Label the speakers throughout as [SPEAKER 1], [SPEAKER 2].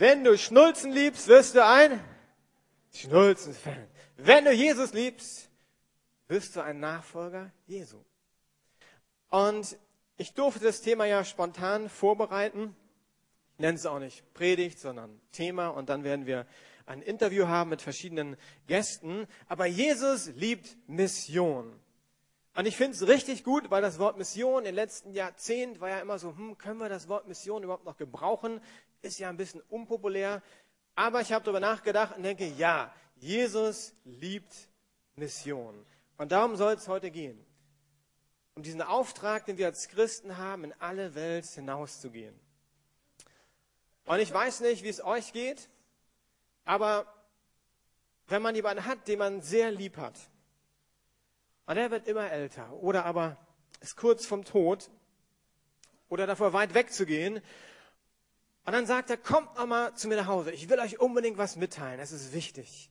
[SPEAKER 1] Wenn du Schnulzen liebst, wirst du ein Schnulzen-Fan. Wenn du Jesus liebst, wirst du ein Nachfolger Jesu. Und ich durfte das Thema ja spontan vorbereiten. Ich nenne es auch nicht Predigt, sondern Thema. Und dann werden wir ein Interview haben mit verschiedenen Gästen. Aber Jesus liebt Mission. Und ich finde es richtig gut, weil das Wort Mission in den letzten Jahrzehnten war ja immer so, hm, können wir das Wort Mission überhaupt noch gebrauchen? Ist ja ein bisschen unpopulär. Aber ich habe darüber nachgedacht und denke, ja, Jesus liebt Mission. Und darum soll es heute gehen. Um diesen Auftrag, den wir als Christen haben, in alle Welt hinauszugehen. Und ich weiß nicht, wie es euch geht, aber wenn man jemanden hat, den man sehr lieb hat, und er wird immer älter oder aber ist kurz vom Tod oder davor weit wegzugehen. Und dann sagt er, kommt noch mal zu mir nach Hause. Ich will euch unbedingt was mitteilen. Es ist wichtig.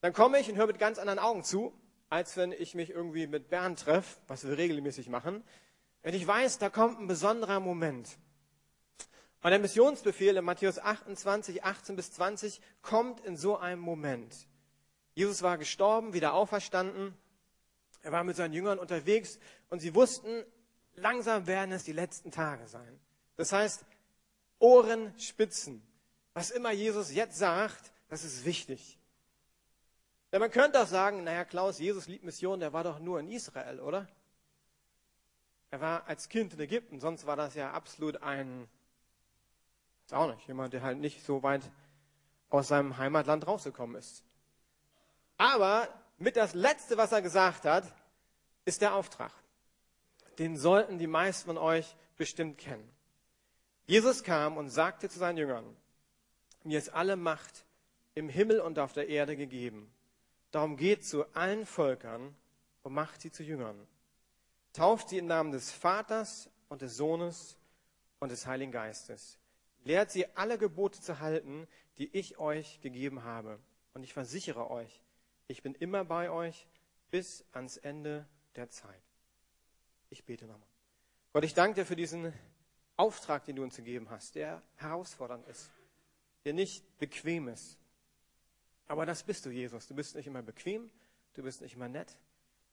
[SPEAKER 1] Dann komme ich und höre mit ganz anderen Augen zu, als wenn ich mich irgendwie mit Bernd treffe, was wir regelmäßig machen. Wenn ich weiß, da kommt ein besonderer Moment. Und der Missionsbefehl in Matthäus 28, 18 bis 20 kommt in so einem Moment. Jesus war gestorben, wieder auferstanden. Er war mit seinen Jüngern unterwegs und sie wussten, langsam werden es die letzten Tage sein. Das heißt, Ohren spitzen. Was immer Jesus jetzt sagt, das ist wichtig. Denn man könnte auch sagen, naja, Klaus, Jesus liebt Mission, der war doch nur in Israel, oder? Er war als Kind in Ägypten, sonst war das ja absolut ein, ist auch nicht, jemand, der halt nicht so weit aus seinem Heimatland rausgekommen ist. Aber mit das Letzte, was er gesagt hat, ist der Auftrag. Den sollten die meisten von euch bestimmt kennen. Jesus kam und sagte zu seinen Jüngern, mir ist alle Macht im Himmel und auf der Erde gegeben. Darum geht zu allen Völkern und macht sie zu Jüngern. Tauft sie im Namen des Vaters und des Sohnes und des Heiligen Geistes. Lehrt sie alle Gebote zu halten, die ich euch gegeben habe. Und ich versichere euch, ich bin immer bei euch bis ans Ende der Zeit. Ich bete nochmal. Gott, ich danke dir für diesen Auftrag, den du uns gegeben hast, der herausfordernd ist, der nicht bequem ist. Aber das bist du, Jesus. Du bist nicht immer bequem, du bist nicht immer nett,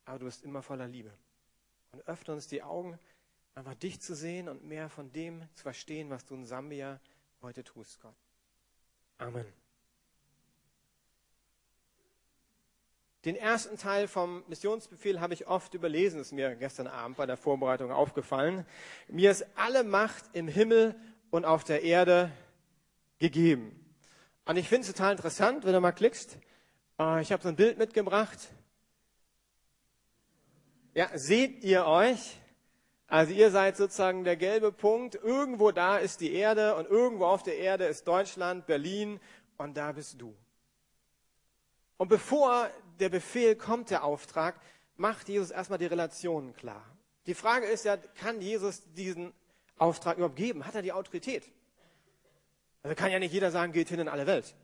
[SPEAKER 1] aber du bist immer voller Liebe. Und öffne uns die Augen, einfach dich zu sehen und mehr von dem zu verstehen, was du in Sambia heute tust, Gott. Amen. Den ersten Teil vom Missionsbefehl habe ich oft überlesen, ist mir gestern Abend bei der Vorbereitung aufgefallen. Mir ist alle Macht im Himmel und auf der Erde gegeben. Und ich finde es total interessant, wenn du mal klickst. Äh, ich habe so ein Bild mitgebracht. Ja, seht ihr euch? Also ihr seid sozusagen der gelbe Punkt. Irgendwo da ist die Erde und irgendwo auf der Erde ist Deutschland, Berlin und da bist du. Und bevor der Befehl kommt, der Auftrag, macht Jesus erstmal die Relationen klar. Die Frage ist ja, kann Jesus diesen Auftrag überhaupt geben? Hat er die Autorität? Also kann ja nicht jeder sagen, geht hin in alle Welt.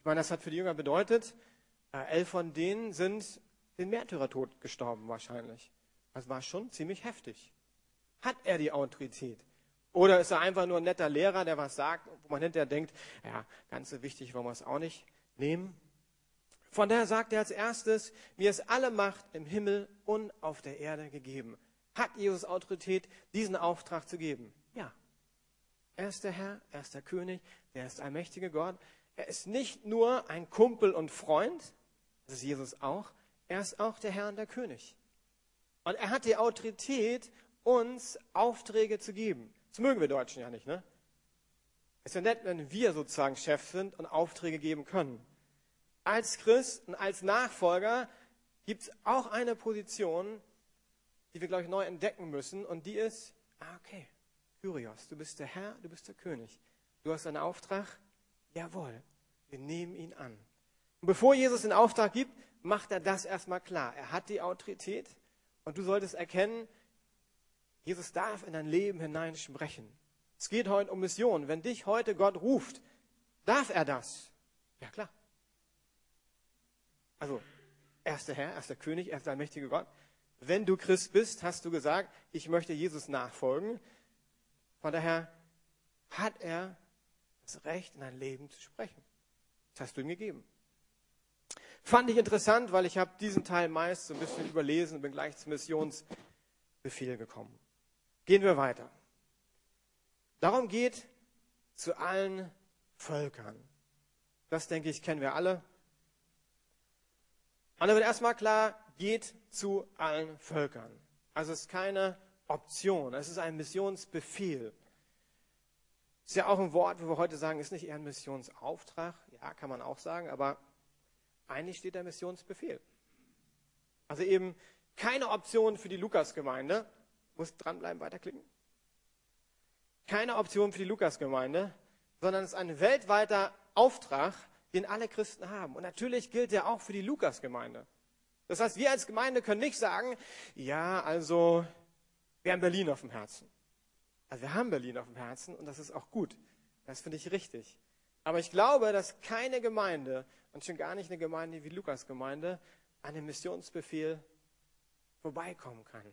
[SPEAKER 1] Ich meine, das hat für die Jünger bedeutet, äh, elf von denen sind den Märtyrertod gestorben wahrscheinlich. Das war schon ziemlich heftig. Hat er die Autorität? Oder ist er einfach nur ein netter Lehrer, der was sagt, wo man hinterher denkt, ja, ganz so wichtig wollen wir es auch nicht nehmen? Von daher sagt er als erstes, mir ist alle Macht im Himmel und auf der Erde gegeben. Hat Jesus Autorität, diesen Auftrag zu geben? Ja. Er ist der Herr, er ist der König, er ist ein mächtiger Gott. Er ist nicht nur ein Kumpel und Freund, das ist Jesus auch, er ist auch der Herr und der König. Und er hat die Autorität, uns Aufträge zu geben. Das mögen wir Deutschen ja nicht, ne? Es ist ja nett, wenn wir sozusagen Chef sind und Aufträge geben können als Christ und als Nachfolger gibt es auch eine Position, die wir, glaube ich, neu entdecken müssen. Und die ist, ah, okay, Kyrios, du bist der Herr, du bist der König. Du hast einen Auftrag, jawohl, wir nehmen ihn an. Und bevor Jesus den Auftrag gibt, macht er das erstmal klar. Er hat die Autorität und du solltest erkennen, Jesus darf in dein Leben hinein sprechen. Es geht heute um Mission. Wenn dich heute Gott ruft, darf er das? Ja klar. Also, er ist der Herr, er ist der König, er ist der mächtige Gott. Wenn du Christ bist, hast du gesagt, ich möchte Jesus nachfolgen. Von daher hat er das Recht, in dein Leben zu sprechen. Das hast du ihm gegeben. Fand ich interessant, weil ich habe diesen Teil meist so ein bisschen überlesen und bin gleich zum Missionsbefehl gekommen. Gehen wir weiter. Darum geht zu allen Völkern. Das denke ich, kennen wir alle. Und da wird erstmal klar, geht zu allen Völkern. Also es ist keine Option, es ist ein Missionsbefehl. Ist ja auch ein Wort, wo wir heute sagen, ist nicht eher ein Missionsauftrag. Ja, kann man auch sagen, aber eigentlich steht der Missionsbefehl. Also eben keine Option für die Lukas-Gemeinde. Muss dranbleiben, weiterklicken. Keine Option für die Lukas-Gemeinde, sondern es ist ein weltweiter Auftrag, den alle Christen haben. Und natürlich gilt der auch für die Lukas-Gemeinde. Das heißt, wir als Gemeinde können nicht sagen, ja, also, wir haben Berlin auf dem Herzen. Also wir haben Berlin auf dem Herzen und das ist auch gut. Das finde ich richtig. Aber ich glaube, dass keine Gemeinde und schon gar nicht eine Gemeinde wie Lukas Gemeinde an dem Missionsbefehl vorbeikommen kann.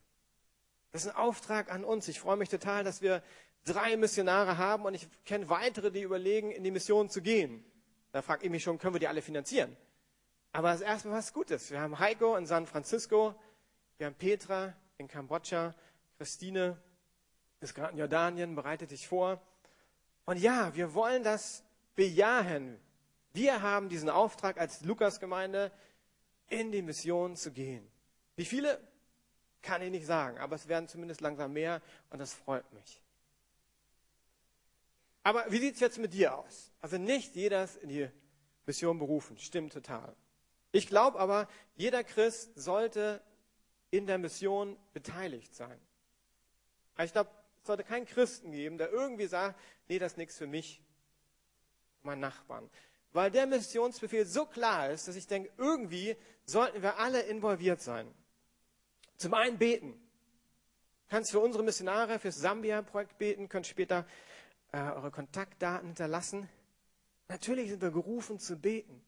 [SPEAKER 1] Das ist ein Auftrag an uns. Ich freue mich total, dass wir drei Missionare haben und ich kenne weitere, die überlegen, in die Mission zu gehen. Da frage ich mich schon, können wir die alle finanzieren? Aber das ist erstmal was Gutes. Wir haben Heiko in San Francisco, wir haben Petra in Kambodscha, Christine ist gerade in Jordanien, bereitet dich vor. Und ja, wir wollen das bejahen. Wir haben diesen Auftrag als Lukas-Gemeinde, in die Mission zu gehen. Wie viele? Kann ich nicht sagen, aber es werden zumindest langsam mehr und das freut mich. Aber wie sieht es jetzt mit dir aus? Also nicht jeder ist in die Mission berufen, stimmt total. Ich glaube aber, jeder Christ sollte in der Mission beteiligt sein. Ich glaube, es sollte keinen Christen geben, der irgendwie sagt, nee, das ist nichts für mich, mein Nachbarn. Weil der Missionsbefehl so klar ist, dass ich denke, irgendwie sollten wir alle involviert sein. Zum einen beten. Kannst für unsere Missionare, fürs Sambia-Projekt beten, könnt später äh, eure Kontaktdaten hinterlassen. Natürlich sind wir gerufen zu beten.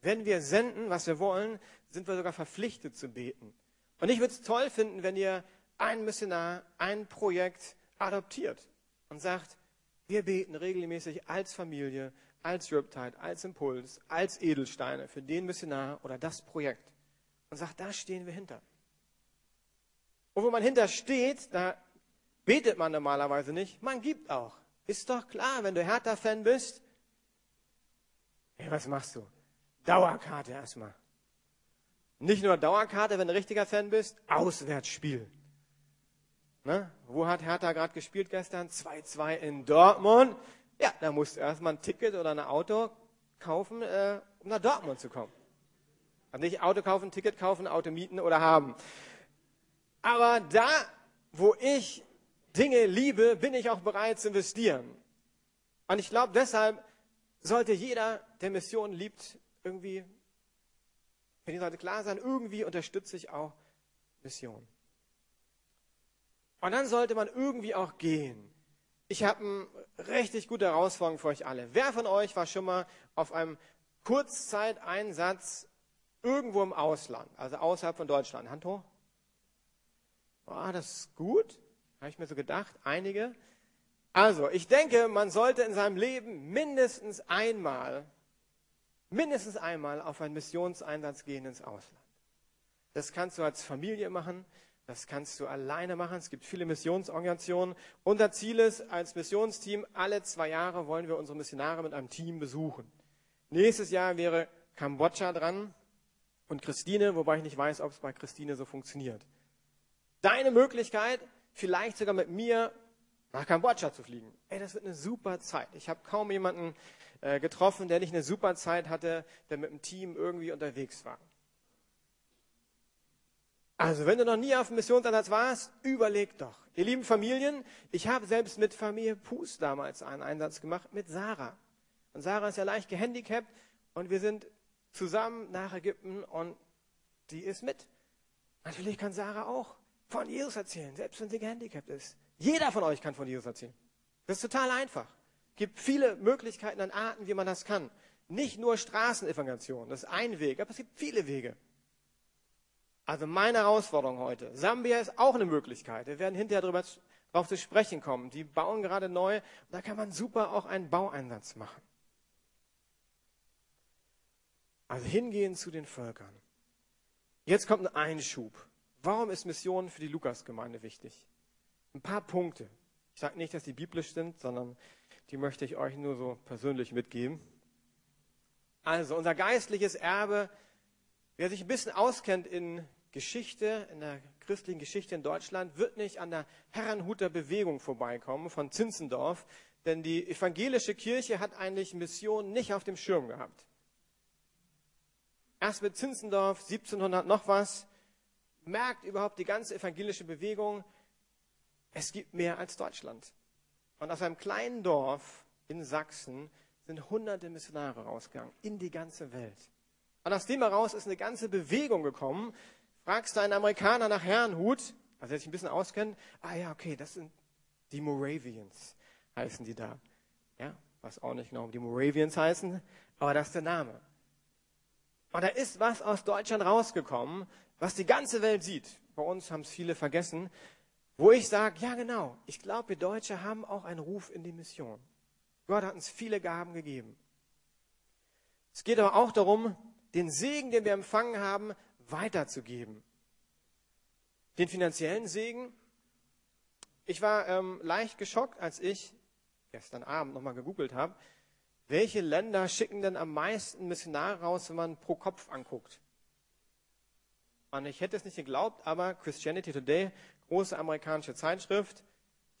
[SPEAKER 1] Wenn wir senden, was wir wollen, sind wir sogar verpflichtet zu beten. Und ich würde es toll finden, wenn ihr ein Missionar, ein Projekt adoptiert und sagt, wir beten regelmäßig als Familie, als Riptide, als Impuls, als Edelsteine für den Missionar oder das Projekt. Und sagt, da stehen wir hinter. Und wo man hinter steht, da betet man normalerweise nicht, man gibt auch. Ist doch klar, wenn du Hertha-Fan bist. Hey, was machst du? Dauerkarte erstmal. Nicht nur Dauerkarte, wenn du richtiger Fan bist, Auswärtsspiel. Ne? Wo hat Hertha gerade gespielt gestern? 2-2 in Dortmund. Ja, da musst du erstmal ein Ticket oder ein Auto kaufen, äh, um nach Dortmund zu kommen. Also nicht Auto kaufen, Ticket kaufen, Auto mieten oder haben. Aber da, wo ich Dinge liebe, bin ich auch bereit zu investieren. Und ich glaube, deshalb sollte jeder, der Mission liebt, irgendwie, für ihn sollte klar sein, irgendwie unterstütze ich auch Mission. Und dann sollte man irgendwie auch gehen. Ich habe eine richtig gute Herausforderung für euch alle. Wer von euch war schon mal auf einem Kurzzeiteinsatz irgendwo im Ausland, also außerhalb von Deutschland? Hand hoch. Oh, das ist gut. Habe ich mir so gedacht. Einige. Also, ich denke, man sollte in seinem Leben mindestens einmal, mindestens einmal auf einen Missionseinsatz gehen ins Ausland. Das kannst du als Familie machen. Das kannst du alleine machen. Es gibt viele Missionsorganisationen. Unser Ziel ist, als Missionsteam, alle zwei Jahre wollen wir unsere Missionare mit einem Team besuchen. Nächstes Jahr wäre Kambodscha dran und Christine, wobei ich nicht weiß, ob es bei Christine so funktioniert. Deine Möglichkeit, vielleicht sogar mit mir nach Kambodscha zu fliegen. Ey, das wird eine super Zeit. Ich habe kaum jemanden äh, getroffen, der nicht eine super Zeit hatte, der mit dem Team irgendwie unterwegs war. Also, wenn du noch nie auf dem Missionsansatz warst, überleg doch. Ihr lieben Familien, ich habe selbst mit Familie Pus damals einen Einsatz gemacht mit Sarah. Und Sarah ist ja leicht gehandicapt und wir sind zusammen nach Ägypten und die ist mit. Natürlich kann Sarah auch von Jesus erzählen, selbst wenn sie gehandicapt ist. Jeder von euch kann von Jesus erzählen. Das ist total einfach. Es gibt viele Möglichkeiten und Arten, wie man das kann. Nicht nur Straßenevangelisation, das ist ein Weg, aber es gibt viele Wege. Also meine Herausforderung heute. Sambia ist auch eine Möglichkeit. Wir werden hinterher darüber darauf zu sprechen kommen. Die bauen gerade neu. Da kann man super auch einen Baueinsatz machen. Also hingehen zu den Völkern. Jetzt kommt ein Einschub. Warum ist Mission für die Lukasgemeinde wichtig? Ein paar Punkte. Ich sage nicht, dass die biblisch sind, sondern die möchte ich euch nur so persönlich mitgeben. Also unser geistliches Erbe, wer sich ein bisschen auskennt in Geschichte, in der christlichen Geschichte in Deutschland, wird nicht an der Herrenhuter Bewegung vorbeikommen von Zinzendorf, denn die evangelische Kirche hat eigentlich Mission nicht auf dem Schirm gehabt. Erst mit Zinzendorf, 1700 noch was, merkt überhaupt die ganze evangelische Bewegung, es gibt mehr als Deutschland. Und aus einem kleinen Dorf in Sachsen sind hunderte Missionare rausgegangen in die ganze Welt. Und aus dem heraus ist eine ganze Bewegung gekommen. Fragst du einen Amerikaner nach Herrnhut, also der sich ein bisschen auskennt, ah ja, okay, das sind die Moravians, heißen die da. Ja, was auch nicht genau die Moravians heißen, aber das ist der Name. Und da ist was aus Deutschland rausgekommen, was die ganze Welt sieht. Bei uns haben es viele vergessen. Wo ich sage, ja genau, ich glaube, wir Deutsche haben auch einen Ruf in die Mission. Gott hat uns viele Gaben gegeben. Es geht aber auch darum, den Segen, den wir empfangen haben, weiterzugeben. Den finanziellen Segen. Ich war ähm, leicht geschockt, als ich gestern Abend nochmal gegoogelt habe, welche Länder schicken denn am meisten Missionare raus, wenn man pro Kopf anguckt. Und ich hätte es nicht geglaubt, aber Christianity Today große amerikanische Zeitschrift,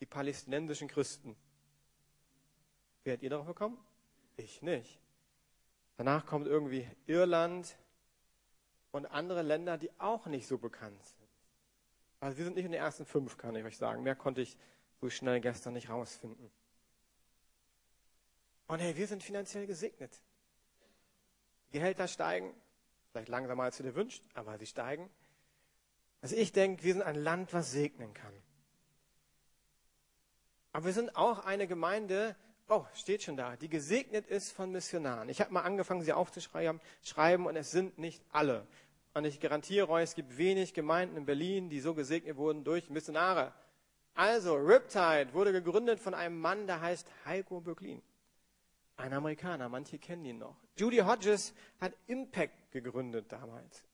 [SPEAKER 1] die palästinensischen Christen. Werdet ihr darauf gekommen? Ich nicht. Danach kommt irgendwie Irland und andere Länder, die auch nicht so bekannt sind. Also wir sind nicht in den ersten fünf, kann ich euch sagen. Mehr konnte ich so schnell gestern nicht rausfinden. Und hey, wir sind finanziell gesegnet. Gehälter steigen, vielleicht langsamer als du dir wünscht, aber sie steigen. Also ich denke, wir sind ein Land, was segnen kann. Aber wir sind auch eine Gemeinde, oh, steht schon da, die gesegnet ist von Missionaren. Ich habe mal angefangen, sie aufzuschreiben, schreiben, und es sind nicht alle. Und ich garantiere euch, es gibt wenig Gemeinden in Berlin, die so gesegnet wurden durch Missionare. Also, Riptide wurde gegründet von einem Mann, der heißt Heiko Böcklin. Ein Amerikaner, manche kennen ihn noch. Judy Hodges hat Impact gegründet damals.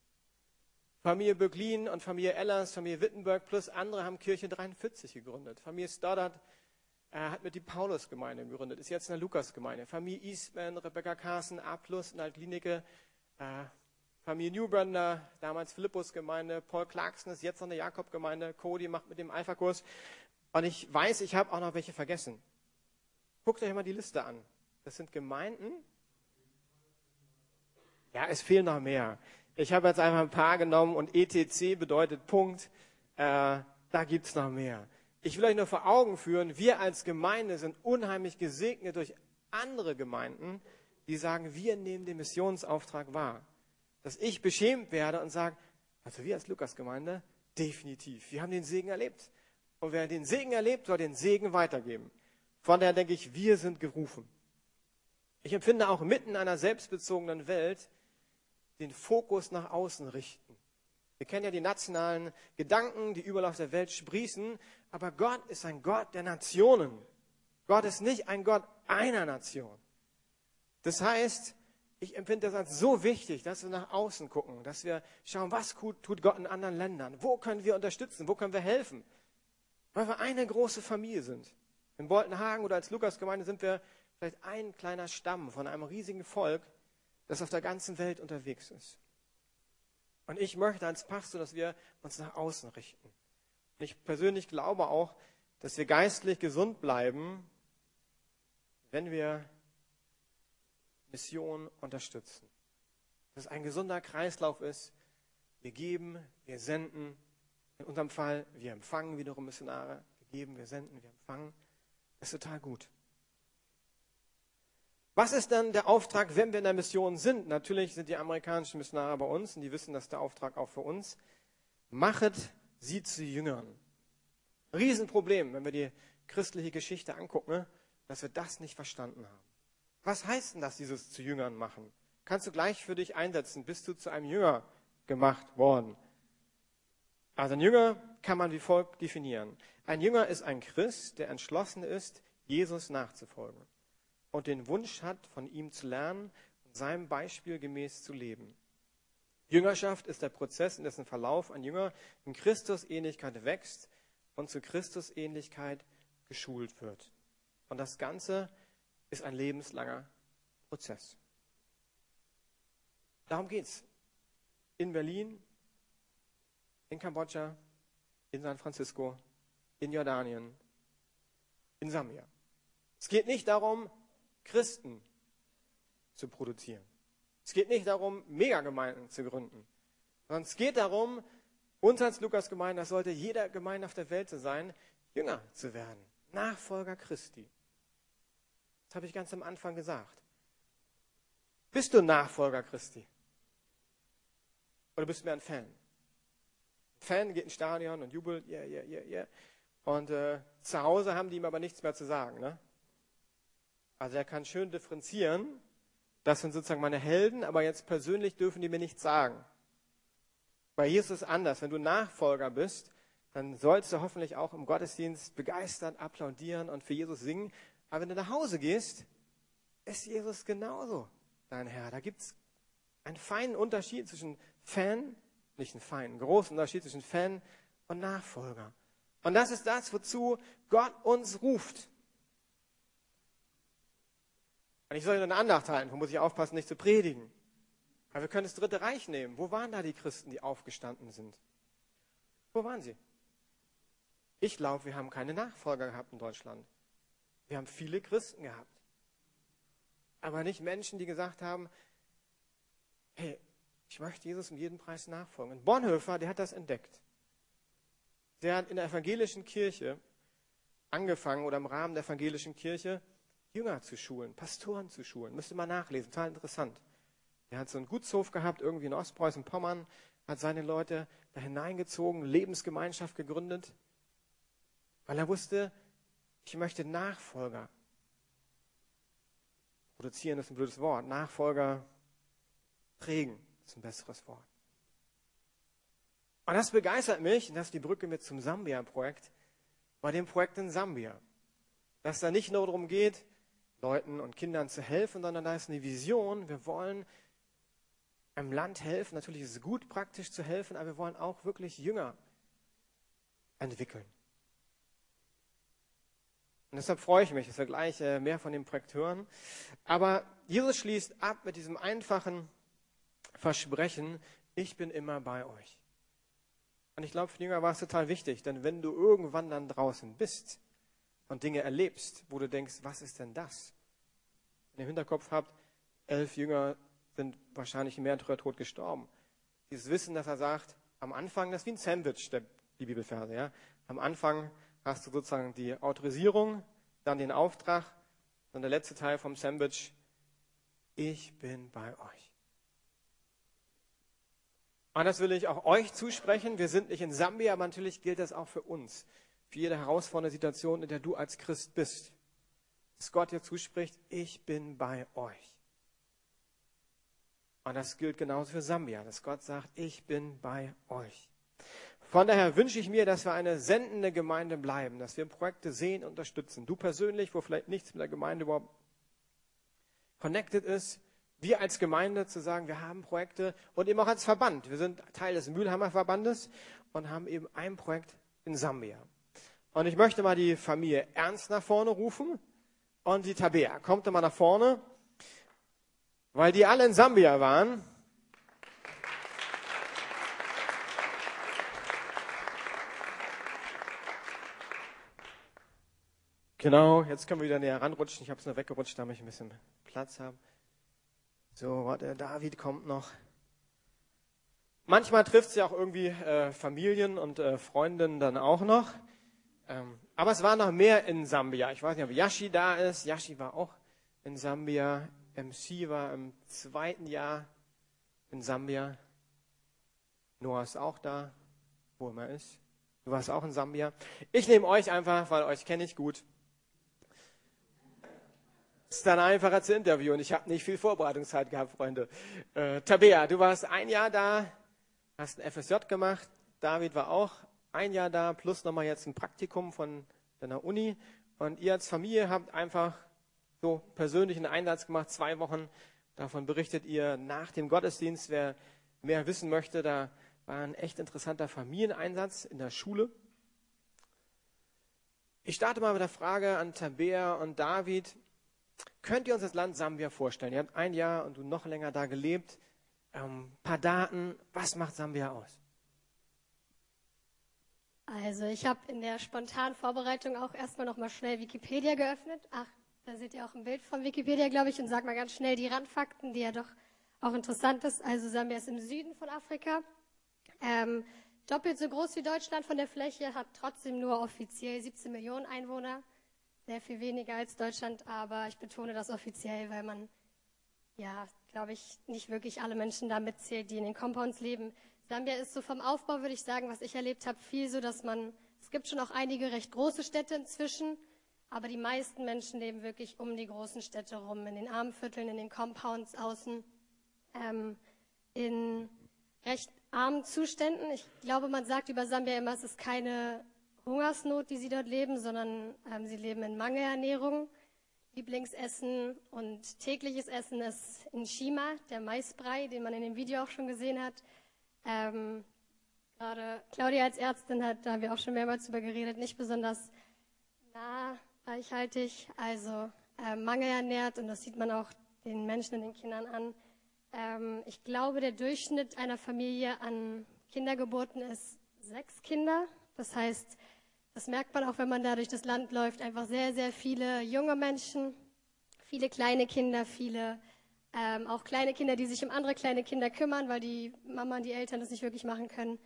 [SPEAKER 1] Familie Böcklin und Familie Ellers, Familie Wittenberg plus andere haben Kirche 43 gegründet. Familie Stoddard äh, hat mit die Paulusgemeinde gegründet, ist jetzt eine Lukasgemeinde. Familie Eastman, Rebecca Carson, A in Altlinike. Äh, Familie Newbrander, damals Philippus-Gemeinde. Paul Clarkson ist jetzt noch eine Jakob-Gemeinde. Cody macht mit dem Alpha-Kurs. Und ich weiß, ich habe auch noch welche vergessen. Guckt euch mal die Liste an. Das sind Gemeinden. Ja, es fehlen noch mehr. Ich habe jetzt einfach ein paar genommen und ETC bedeutet Punkt. Äh, da gibt's noch mehr. Ich will euch nur vor Augen führen, wir als Gemeinde sind unheimlich gesegnet durch andere Gemeinden, die sagen, wir nehmen den Missionsauftrag wahr. Dass ich beschämt werde und sage, also wir als Lukas-Gemeinde, definitiv. Wir haben den Segen erlebt. Und wer den Segen erlebt, soll den Segen weitergeben. Von daher denke ich, wir sind gerufen. Ich empfinde auch mitten in einer selbstbezogenen Welt, den Fokus nach außen richten. Wir kennen ja die nationalen Gedanken, die überall auf der Welt sprießen, aber Gott ist ein Gott der Nationen. Gott ist nicht ein Gott einer Nation. Das heißt, ich empfinde das als so wichtig, dass wir nach außen gucken, dass wir schauen, was tut Gott in anderen Ländern, wo können wir unterstützen, wo können wir helfen, weil wir eine große Familie sind. In Boltenhagen oder als Lukasgemeinde sind wir vielleicht ein kleiner Stamm von einem riesigen Volk, das auf der ganzen Welt unterwegs ist. Und ich möchte als Pastor, dass wir uns nach außen richten. Und ich persönlich glaube auch, dass wir geistlich gesund bleiben, wenn wir Mission unterstützen. Dass es ein gesunder Kreislauf ist. Wir geben, wir senden. In unserem Fall, wir empfangen wiederum Missionare. Wir geben, wir senden, wir empfangen. Das ist total gut. Was ist dann der Auftrag, wenn wir in der Mission sind? Natürlich sind die amerikanischen Missionare bei uns und die wissen, dass der Auftrag auch für uns. Machet sie zu Jüngern. Riesenproblem, wenn wir die christliche Geschichte angucken, dass wir das nicht verstanden haben. Was heißt denn das, dieses zu Jüngern machen? Kannst du gleich für dich einsetzen, bist du zu einem Jünger gemacht worden. Also ein Jünger kann man wie folgt definieren. Ein Jünger ist ein Christ, der entschlossen ist, Jesus nachzufolgen und den Wunsch hat, von ihm zu lernen und seinem Beispiel gemäß zu leben. Jüngerschaft ist der Prozess, in dessen Verlauf ein Jünger in Christusähnlichkeit wächst und zu Christusähnlichkeit geschult wird. Und das Ganze ist ein lebenslanger Prozess. Darum geht es. In Berlin, in Kambodscha, in San Francisco, in Jordanien, in Sambia. Es geht nicht darum, Christen zu produzieren. Es geht nicht darum, Megagemeinden zu gründen, sondern es geht darum, uns als Lukas-Gemeinde, das sollte jeder Gemeinde auf der Welt zu sein, Jünger zu werden, Nachfolger Christi. Das habe ich ganz am Anfang gesagt. Bist du Nachfolger Christi? Oder bist du mehr ein Fan? Fan geht ins Stadion und jubelt, yeah, yeah, yeah, yeah. Und äh, zu Hause haben die ihm aber nichts mehr zu sagen. Ne? Also er kann schön differenzieren. Das sind sozusagen meine Helden, aber jetzt persönlich dürfen die mir nichts sagen. Bei Jesus ist anders. Wenn du Nachfolger bist, dann sollst du hoffentlich auch im Gottesdienst begeistert applaudieren und für Jesus singen. Aber wenn du nach Hause gehst, ist Jesus genauso dein Herr. Da gibt es einen feinen Unterschied zwischen Fan, nicht einen feinen, einen großen Unterschied zwischen Fan und Nachfolger. Und das ist das, wozu Gott uns ruft. Und ich soll eine Andacht halten, wo muss ich aufpassen, nicht zu predigen. Aber wir können das Dritte Reich nehmen. Wo waren da die Christen, die aufgestanden sind? Wo waren sie? Ich glaube, wir haben keine Nachfolger gehabt in Deutschland. Wir haben viele Christen gehabt. Aber nicht Menschen, die gesagt haben, hey, ich möchte Jesus um jeden Preis nachfolgen. Und Bonhoeffer, der hat das entdeckt. Der hat in der evangelischen Kirche angefangen oder im Rahmen der evangelischen Kirche Jünger zu schulen, Pastoren zu schulen. Müsste mal nachlesen, total interessant. Er hat so einen Gutshof gehabt, irgendwie in Ostpreußen-Pommern, hat seine Leute da hineingezogen, Lebensgemeinschaft gegründet, weil er wusste, ich möchte Nachfolger produzieren, ist ein blödes Wort, Nachfolger prägen, ist ein besseres Wort. Und das begeistert mich, und das ist die Brücke mit zum Sambia-Projekt, bei dem Projekt in Sambia. Dass da nicht nur darum geht, Leuten und Kindern zu helfen, sondern da ist eine Vision. Wir wollen einem Land helfen. Natürlich ist es gut, praktisch zu helfen, aber wir wollen auch wirklich Jünger entwickeln. Und deshalb freue ich mich, dass wir gleich äh, mehr von dem Projekt hören. Aber Jesus schließt ab mit diesem einfachen Versprechen, ich bin immer bei euch. Und ich glaube, für die Jünger war es total wichtig, denn wenn du irgendwann dann draußen bist und Dinge erlebst, wo du denkst, was ist denn das? Wenn ihr im Hinterkopf habt, elf Jünger sind wahrscheinlich im Märtyrertod gestorben. Dieses Wissen, dass er sagt, am Anfang, das ist wie ein Sandwich, der, die Bibelverse, ja. Am Anfang hast du sozusagen die Autorisierung, dann den Auftrag, und der letzte Teil vom Sandwich, ich bin bei euch. Und das will ich auch euch zusprechen. Wir sind nicht in Sambia, aber natürlich gilt das auch für uns. Für jede herausfordernde Situation, in der du als Christ bist. Dass Gott dir zuspricht, ich bin bei euch. Und das gilt genauso für Sambia, dass Gott sagt, ich bin bei euch. Von daher wünsche ich mir, dass wir eine sendende Gemeinde bleiben, dass wir Projekte sehen, unterstützen. Du persönlich, wo vielleicht nichts mit der Gemeinde überhaupt connected ist, wir als Gemeinde zu sagen, wir haben Projekte und eben auch als Verband. Wir sind Teil des Mühlhammer Verbandes und haben eben ein Projekt in Sambia. Und ich möchte mal die Familie Ernst nach vorne rufen und die Tabea. Kommt mal nach vorne, weil die alle in Sambia waren. Genau, jetzt können wir wieder näher ranrutschen. Ich habe es nur weggerutscht, damit ich ein bisschen Platz habe. So, warte, David kommt noch. Manchmal trifft es ja auch irgendwie äh, Familien und äh, Freundinnen dann auch noch. Ähm, aber es war noch mehr in Sambia. Ich weiß nicht, ob Yashi da ist. Yashi war auch in Sambia. MC war im zweiten Jahr in Sambia. Noah ist auch da, wo immer ist. Du warst auch in Sambia. Ich nehme euch einfach, weil euch kenne ich gut ist dann einfacher zu interviewen. Ich habe nicht viel Vorbereitungszeit gehabt, Freunde. Äh, Tabea, du warst ein Jahr da, hast ein FSJ gemacht. David war auch ein Jahr da, plus nochmal jetzt ein Praktikum von deiner Uni. Und ihr als Familie habt einfach so persönlichen Einsatz gemacht, zwei Wochen. Davon berichtet ihr nach dem Gottesdienst. Wer mehr wissen möchte, da war ein echt interessanter Familieneinsatz in der Schule. Ich starte mal mit der Frage an Tabea und David. Könnt ihr uns das Land Sambia vorstellen? Ihr habt ein Jahr und du noch länger da gelebt. Ein ähm, paar Daten. Was macht Sambia aus?
[SPEAKER 2] Also ich habe in der spontanen Vorbereitung auch erstmal noch mal schnell Wikipedia geöffnet. Ach, da seht ihr auch ein Bild von Wikipedia, glaube ich, und sag mal ganz schnell die Randfakten, die ja doch auch interessant ist. Also Sambia ist im Süden von Afrika. Ähm, doppelt so groß wie Deutschland von der Fläche, hat trotzdem nur offiziell 17 Millionen Einwohner. Sehr viel weniger als Deutschland, aber ich betone das offiziell, weil man, ja, glaube ich, nicht wirklich alle Menschen da mitzählt, die in den Compounds leben. Sambia ist so vom Aufbau, würde ich sagen, was ich erlebt habe, viel so, dass man, es gibt schon auch einige recht große Städte inzwischen, aber die meisten Menschen leben wirklich um die großen Städte rum, in den Armenvierteln, in den Compounds außen, ähm, in recht armen Zuständen. Ich glaube, man sagt über Sambia immer, es ist keine Hungersnot, die sie dort leben, sondern ähm, sie leben in Mangelernährung. Lieblingsessen und tägliches Essen ist in Shima, der Maisbrei, den man in dem Video auch schon gesehen hat. Ähm, gerade Claudia als Ärztin hat, da haben wir auch schon mehrmals drüber geredet, nicht besonders nah, reichhaltig, also äh, mangelernährt und das sieht man auch den Menschen und den Kindern an. Ähm, ich glaube, der Durchschnitt einer Familie an Kindergeburten ist sechs Kinder. Das heißt, das merkt man auch, wenn man da durch das Land läuft. Einfach sehr, sehr viele junge Menschen, viele kleine Kinder, viele ähm, auch kleine Kinder, die sich um andere kleine Kinder kümmern, weil die Mama und die Eltern das nicht wirklich machen können.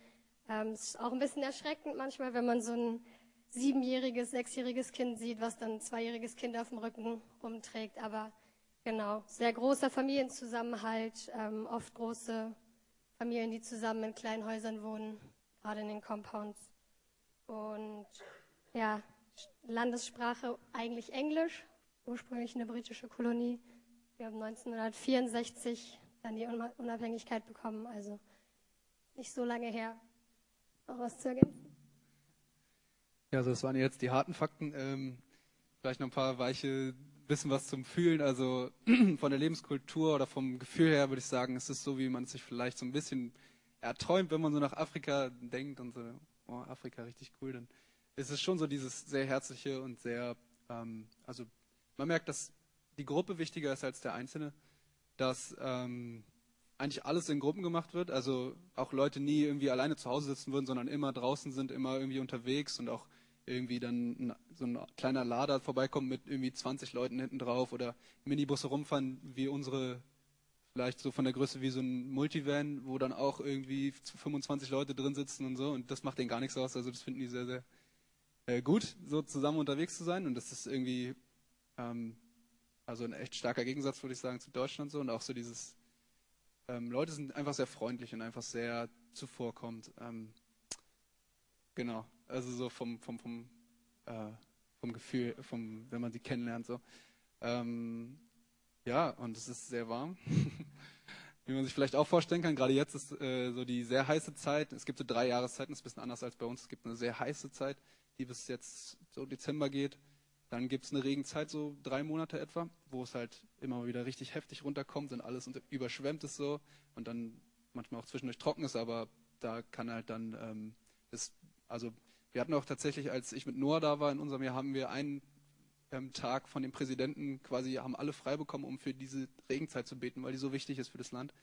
[SPEAKER 2] Ähm, ist auch ein bisschen erschreckend manchmal, wenn man so ein siebenjähriges, sechsjähriges Kind sieht, was dann ein zweijähriges Kind auf dem Rücken rumträgt. Aber Genau, sehr großer Familienzusammenhalt, ähm, oft große Familien, die zusammen in kleinen Häusern wohnen, gerade in den Compounds. Und ja, Landessprache eigentlich Englisch, ursprünglich eine britische Kolonie. Wir haben 1964 dann die Unabhängigkeit bekommen, also nicht so lange her. Noch was zu ergänzen?
[SPEAKER 3] Ja, also das waren jetzt die harten Fakten. Ähm, vielleicht noch ein paar weiche bisschen was zum Fühlen. Also von der Lebenskultur oder vom Gefühl her würde ich sagen, es ist so, wie man sich vielleicht so ein bisschen erträumt, wenn man so nach Afrika denkt und so, oh, Afrika richtig cool, dann ist es schon so dieses sehr herzliche und sehr, ähm, also man merkt, dass die Gruppe wichtiger ist als der Einzelne, dass ähm, eigentlich alles in Gruppen gemacht wird, also auch Leute nie irgendwie alleine zu Hause sitzen würden, sondern immer draußen sind, immer irgendwie unterwegs und auch irgendwie dann so ein kleiner Lader vorbeikommt mit irgendwie 20 Leuten hinten drauf oder Minibusse rumfahren, wie unsere, vielleicht so von der Größe wie so ein Multivan, wo dann auch irgendwie 25 Leute drin sitzen und so und das macht denen gar nichts aus. Also das finden die sehr, sehr äh, gut, so zusammen unterwegs zu sein und das ist irgendwie ähm, also ein echt starker Gegensatz, würde ich sagen, zu Deutschland so und auch so dieses ähm, Leute sind einfach sehr freundlich und einfach sehr zuvorkommend. Ähm, genau. Also so vom, vom, vom, äh, vom Gefühl, vom, wenn man sie kennenlernt. So. Ähm, ja, und es ist sehr warm. Wie man sich vielleicht auch vorstellen kann, gerade jetzt ist äh, so die sehr heiße Zeit. Es gibt so drei Jahreszeiten, das ist ein bisschen anders als bei uns. Es gibt eine sehr heiße Zeit, die bis jetzt so Dezember geht. Dann gibt es eine Regenzeit, so drei Monate etwa, wo es halt immer wieder richtig heftig runterkommt und alles überschwemmt ist so und dann manchmal auch zwischendurch trocken ist, aber da kann halt dann ähm, das, also wir hatten auch tatsächlich, als ich mit Noah da war in unserem Jahr, haben wir einen ähm, Tag von dem Präsidenten quasi, haben alle frei bekommen, um für diese Regenzeit zu beten, weil die so wichtig ist für das Land.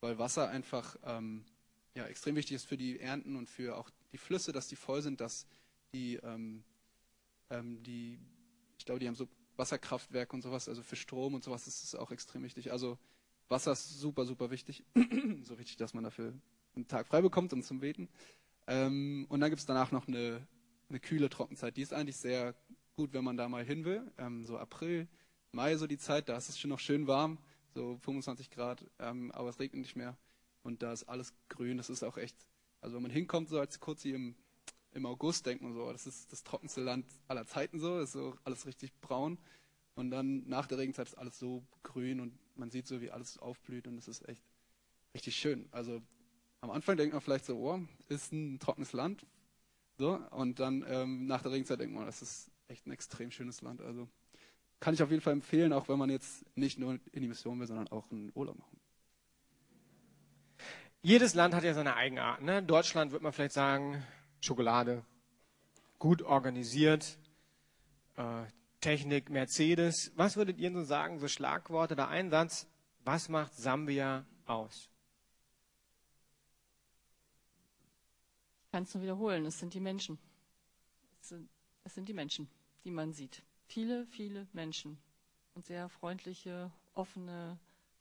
[SPEAKER 3] Weil Wasser einfach ähm, ja, extrem wichtig ist für die Ernten und für auch die Flüsse, dass die voll sind, dass die, ähm, ähm die glaube, die haben so Wasserkraftwerke und sowas, also für Strom und sowas ist es auch extrem wichtig. Also Wasser ist super, super wichtig. so wichtig, dass man dafür einen Tag frei bekommt, um zum Beten. Ähm, und dann gibt es danach noch eine, eine kühle Trockenzeit. Die ist eigentlich sehr gut, wenn man da mal hin will. Ähm, so April, Mai, so die Zeit, da ist es schon noch schön warm, so 25 Grad, ähm, aber es regnet nicht mehr. Und da ist alles grün. Das ist auch echt, also wenn man hinkommt, so als Kurzi im, im August, denkt man so, das ist das trockenste Land aller Zeiten so, ist so alles richtig braun. Und dann nach der Regenzeit ist alles so grün und man sieht so, wie alles aufblüht und es ist echt richtig schön. Also am Anfang denkt man vielleicht so, oh, ist ein trockenes Land, So, und dann ähm, nach der Regenzeit denkt man, das ist echt ein extrem schönes Land. Also kann ich auf jeden Fall empfehlen, auch wenn man jetzt nicht nur in die Mission will, sondern auch einen Urlaub machen.
[SPEAKER 1] Jedes Land hat ja seine Eigenart. Ne? Deutschland würde man vielleicht sagen, Schokolade, gut organisiert, äh, Technik, Mercedes. Was würdet ihr so sagen, so Schlagworte, der Einsatz, was macht Sambia aus?
[SPEAKER 4] Ich kann es nur wiederholen, es sind die Menschen. Es sind, es sind die Menschen, die man sieht. Viele, viele Menschen. Und sehr freundliche, offene,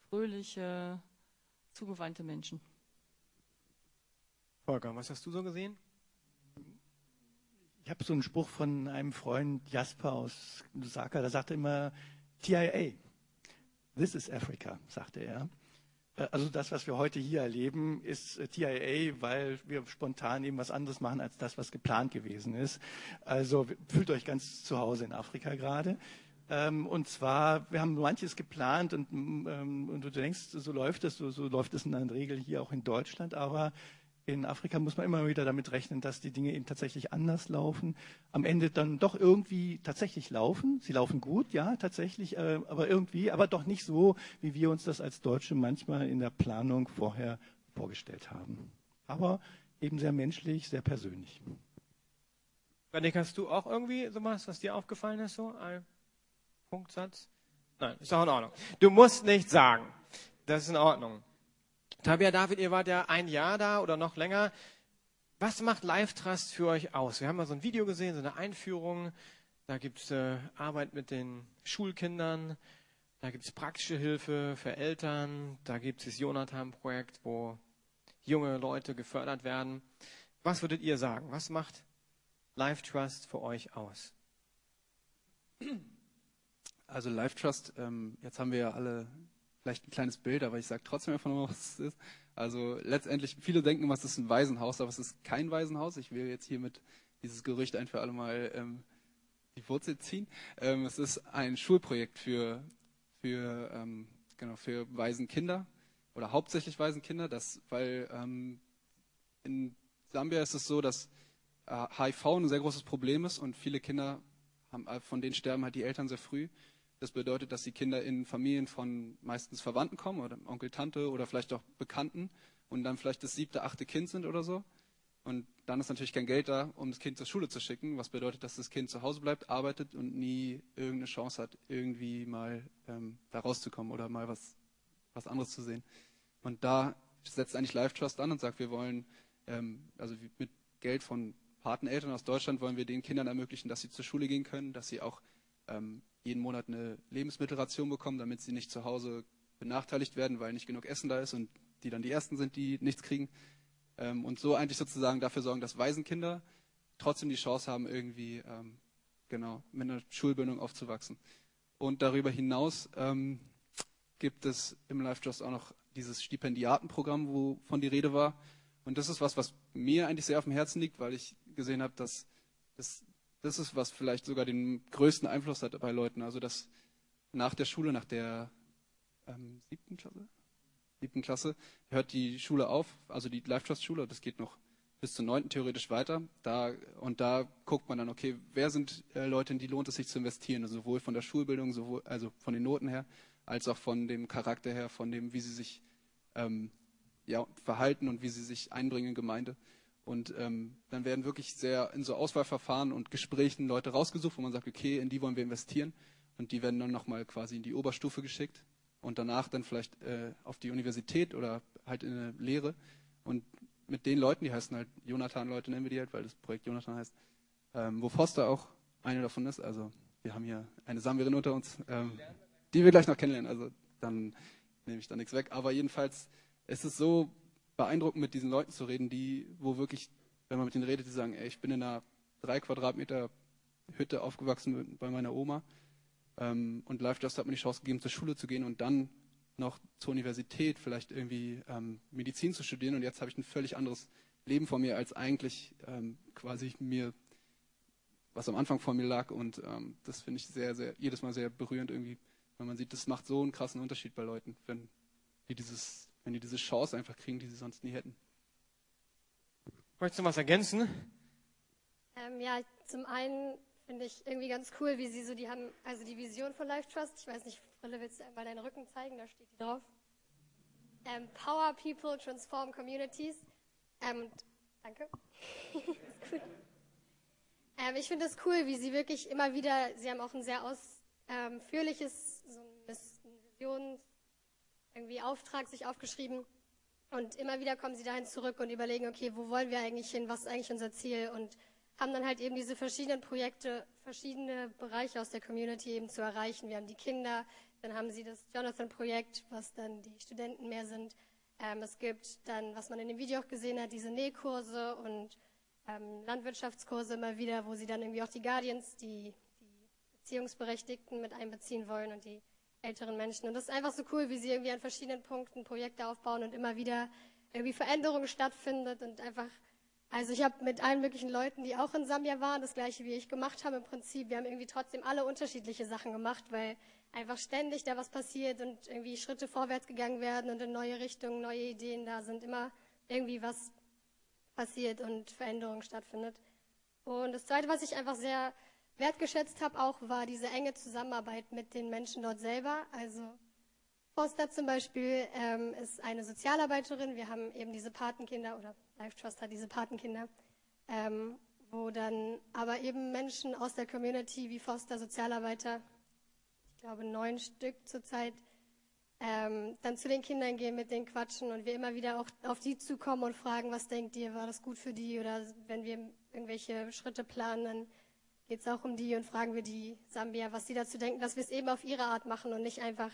[SPEAKER 4] fröhliche, zugewandte Menschen.
[SPEAKER 1] Volker, was hast du so gesehen?
[SPEAKER 5] Ich habe so einen Spruch von einem Freund Jasper aus Lusaka, der sagte immer TIA. This is Africa, sagte er. Äh, also das, was wir heute hier erleben, ist äh, TIA, weil wir spontan eben was anderes machen als das, was geplant gewesen ist. Also fühlt euch ganz zu Hause in Afrika gerade. Ähm, und zwar, wir haben manches geplant und, ähm, und du denkst, so läuft es, so, so läuft es in der Regel hier auch in Deutschland, aber in Afrika muss man immer wieder damit rechnen, dass die Dinge eben tatsächlich anders laufen. Am Ende dann doch irgendwie tatsächlich laufen. Sie laufen gut, ja, tatsächlich, äh, aber irgendwie, aber doch nicht so, wie wir uns das als Deutsche manchmal in der Planung vorher vorgestellt haben. Aber eben sehr menschlich, sehr persönlich.
[SPEAKER 1] Janik, hast du auch irgendwie sowas, was dir aufgefallen ist, so ein Punktsatz? Nein, ist auch in Ordnung. Du musst nicht sagen. Das ist in Ordnung. Tabia, David, ihr wart ja ein Jahr da oder noch länger. Was macht Live Trust für euch aus? Wir haben mal so ein Video gesehen, so eine Einführung. Da gibt es äh, Arbeit mit den Schulkindern. Da gibt es praktische Hilfe für Eltern. Da gibt es das Jonathan-Projekt, wo junge Leute gefördert werden. Was würdet ihr sagen? Was macht Live Trust für euch aus?
[SPEAKER 3] Also Live Trust, ähm, jetzt haben wir ja alle vielleicht ein kleines Bild, aber ich sage trotzdem einfach nochmal, was es ist. Also letztendlich, viele denken, was ist ein Waisenhaus, aber es ist kein Waisenhaus. Ich will jetzt hiermit dieses Gerücht ein für alle Mal ähm, die Wurzel ziehen. Ähm, es ist ein Schulprojekt für, für, ähm, genau, für Waisenkinder oder hauptsächlich Waisenkinder, das, weil ähm, in Sambia ist es so, dass äh, HIV ein sehr großes Problem ist und viele Kinder haben, äh, von denen sterben halt die Eltern sehr früh. Das bedeutet, dass die Kinder in Familien von meistens Verwandten kommen oder Onkel, Tante oder vielleicht auch Bekannten und dann vielleicht das siebte, achte Kind sind oder so. Und dann ist natürlich kein Geld da, um das Kind zur Schule zu schicken, was bedeutet, dass das Kind zu Hause bleibt, arbeitet und nie irgendeine Chance hat, irgendwie mal ähm, da rauszukommen oder mal was, was anderes zu sehen. Und da setzt eigentlich Life Trust an und sagt, wir wollen, ähm, also mit Geld von Pateneltern aus Deutschland wollen wir den Kindern ermöglichen, dass sie zur Schule gehen können, dass sie auch ähm, jeden Monat eine Lebensmittelration bekommen, damit sie nicht zu Hause benachteiligt werden, weil nicht genug Essen da ist und die dann die Ersten sind, die nichts kriegen. Ähm, und so eigentlich sozusagen dafür sorgen, dass Waisenkinder trotzdem die Chance haben, irgendwie ähm, genau mit einer Schulbildung aufzuwachsen. Und darüber hinaus ähm, gibt es im Life Trust auch noch dieses Stipendiatenprogramm, wovon die Rede war. Und das ist was, was mir eigentlich sehr auf dem Herzen liegt, weil ich gesehen habe, dass das das ist, was vielleicht sogar den größten Einfluss hat bei Leuten. Also, dass nach der Schule, nach der ähm, siebten Klasse, siebten Klasse, hört die Schule auf, also die Life Trust Schule, das geht noch bis zur neunten theoretisch weiter. Da, und da guckt man dann, okay, wer sind äh, Leute, in die lohnt es sich zu investieren? Also sowohl von der Schulbildung, sowohl, also von den Noten her, als auch von dem Charakter her, von dem, wie sie sich ähm, ja, verhalten und wie sie sich einbringen in Gemeinde. Und ähm, dann werden wirklich sehr in so Auswahlverfahren und Gesprächen Leute rausgesucht, wo man sagt, okay, in die wollen wir investieren. Und die werden dann nochmal quasi in die Oberstufe geschickt und danach dann vielleicht äh, auf die Universität oder halt in eine Lehre. Und mit den Leuten, die heißen halt Jonathan-Leute, nennen wir die halt, weil das Projekt Jonathan heißt, ähm, wo Foster auch eine davon ist. Also wir haben hier eine Samwerin unter uns, ähm, die wir gleich noch kennenlernen. Also dann nehme ich da nichts weg. Aber jedenfalls ist es so, beeindruckend, mit diesen Leuten zu reden, die, wo wirklich, wenn man mit denen redet, die sagen, ey, ich bin in einer drei Quadratmeter Hütte aufgewachsen bei meiner Oma. Ähm, und Life Just hat mir die Chance gegeben, zur Schule zu gehen und dann noch zur Universität vielleicht irgendwie ähm, Medizin zu studieren. Und jetzt habe ich ein völlig anderes Leben vor mir, als eigentlich ähm, quasi mir, was am Anfang vor mir lag. Und ähm, das finde ich sehr, sehr, jedes Mal sehr berührend irgendwie, wenn man sieht, das macht so einen krassen Unterschied bei Leuten, wenn die dieses wenn die diese Chance einfach kriegen, die sie sonst nie hätten.
[SPEAKER 1] Möchtest du was ergänzen?
[SPEAKER 2] Ähm, ja, zum einen finde ich irgendwie ganz cool, wie sie so, die haben, also die Vision von Life Trust, ich weiß nicht, Brille, willst du einmal deinen Rücken zeigen? Da steht die drauf. Empower People, Transform Communities. Ähm, danke. cool. ähm, ich finde es cool, wie sie wirklich immer wieder, sie haben auch ein sehr ausführliches, so ein Visions, irgendwie Auftrag sich aufgeschrieben. Und immer wieder kommen sie dahin zurück und überlegen, okay, wo wollen wir eigentlich hin, was ist eigentlich unser Ziel? Und haben dann halt eben diese verschiedenen Projekte, verschiedene Bereiche aus der Community eben zu erreichen. Wir haben die Kinder, dann haben sie das Jonathan-Projekt, was dann die Studenten mehr sind. Ähm, es gibt dann, was man in dem Video auch gesehen hat, diese Nähkurse und ähm, Landwirtschaftskurse immer wieder, wo sie dann irgendwie auch die Guardians, die, die Beziehungsberechtigten mit einbeziehen wollen und die älteren Menschen. Und das ist einfach so cool, wie sie irgendwie an verschiedenen Punkten Projekte aufbauen und immer wieder irgendwie Veränderungen stattfindet und einfach also ich habe mit allen möglichen Leuten, die auch in Sambia waren, das gleiche wie ich gemacht habe im Prinzip. Wir haben irgendwie trotzdem alle unterschiedliche Sachen gemacht, weil einfach ständig da was passiert und irgendwie Schritte vorwärts gegangen werden und in neue Richtungen, neue Ideen da sind, immer irgendwie was passiert und Veränderung stattfindet. Und das Zweite, was ich einfach sehr wertgeschätzt habe, auch war diese enge Zusammenarbeit mit den Menschen dort selber. Also Foster zum Beispiel ähm, ist eine Sozialarbeiterin. Wir haben eben diese Patenkinder oder Life Trust hat diese Patenkinder, ähm, wo dann aber eben Menschen aus der Community wie Foster, Sozialarbeiter, ich glaube neun Stück zurzeit, ähm, dann zu den Kindern gehen, mit denen quatschen und wir immer wieder auch auf die zukommen und fragen, was denkt ihr, war das gut für die? Oder wenn wir irgendwelche Schritte planen, dann geht es auch um die und fragen wir die Sambia, was sie dazu denken, dass wir es eben auf ihre Art machen und nicht einfach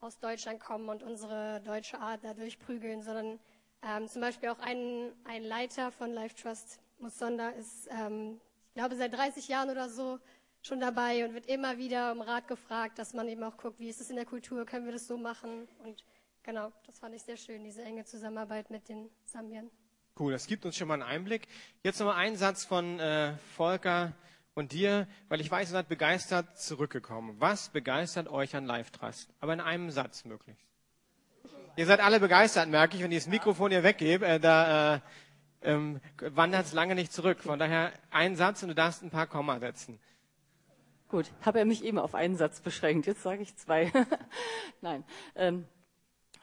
[SPEAKER 2] aus Deutschland kommen und unsere deutsche Art dadurch prügeln, sondern ähm, zum Beispiel auch ein, ein Leiter von Life Trust, Musonda, ist, ähm, ich glaube, seit 30 Jahren oder so schon dabei und wird immer wieder um Rat gefragt, dass man eben auch guckt, wie ist es in der Kultur, können wir das so machen? Und genau, das fand ich sehr schön, diese enge Zusammenarbeit mit den Sambiern.
[SPEAKER 1] Cool, das gibt uns schon mal einen Einblick. Jetzt nochmal ein Satz von äh, Volker und dir, weil ich weiß, ihr seid begeistert zurückgekommen. Was begeistert euch an Life Trust? Aber in einem Satz möglichst. Ihr seid alle begeistert, merke ich, wenn ich das Mikrofon hier weggebe. Äh, da äh, ähm, wandert es lange nicht zurück. Von daher ein Satz und du darfst ein paar Komma setzen.
[SPEAKER 4] Gut, habe er mich eben auf einen Satz beschränkt. Jetzt sage ich zwei. Nein. Ähm,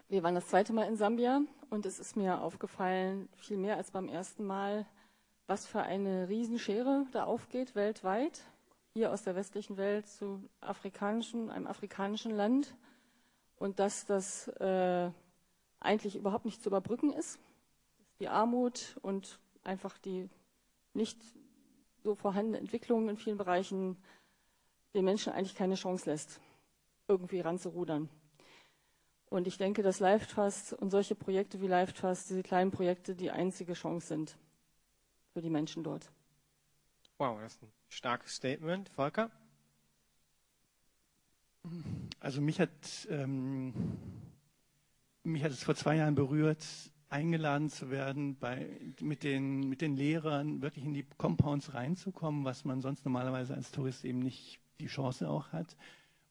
[SPEAKER 4] wir waren das zweite Mal in Sambia und es ist mir aufgefallen, viel mehr als beim ersten Mal, was für eine Riesenschere da aufgeht weltweit. Hier aus der westlichen Welt zu afrikanischen, einem afrikanischen Land und dass das äh, eigentlich überhaupt nicht zu überbrücken ist. Die Armut und einfach die nicht so vorhandene Entwicklung in vielen Bereichen den Menschen eigentlich keine Chance lässt, irgendwie ranzurudern. Und ich denke, dass Life Trust und solche Projekte wie Life Trust, diese kleinen Projekte, die einzige Chance sind für die Menschen dort.
[SPEAKER 1] Wow, das ist ein starkes Statement. Volker?
[SPEAKER 5] Also mich hat, ähm, mich hat es vor zwei Jahren berührt, eingeladen zu werden, bei, mit, den, mit den Lehrern wirklich in die Compounds reinzukommen, was man sonst normalerweise als Tourist eben nicht die Chance auch hat,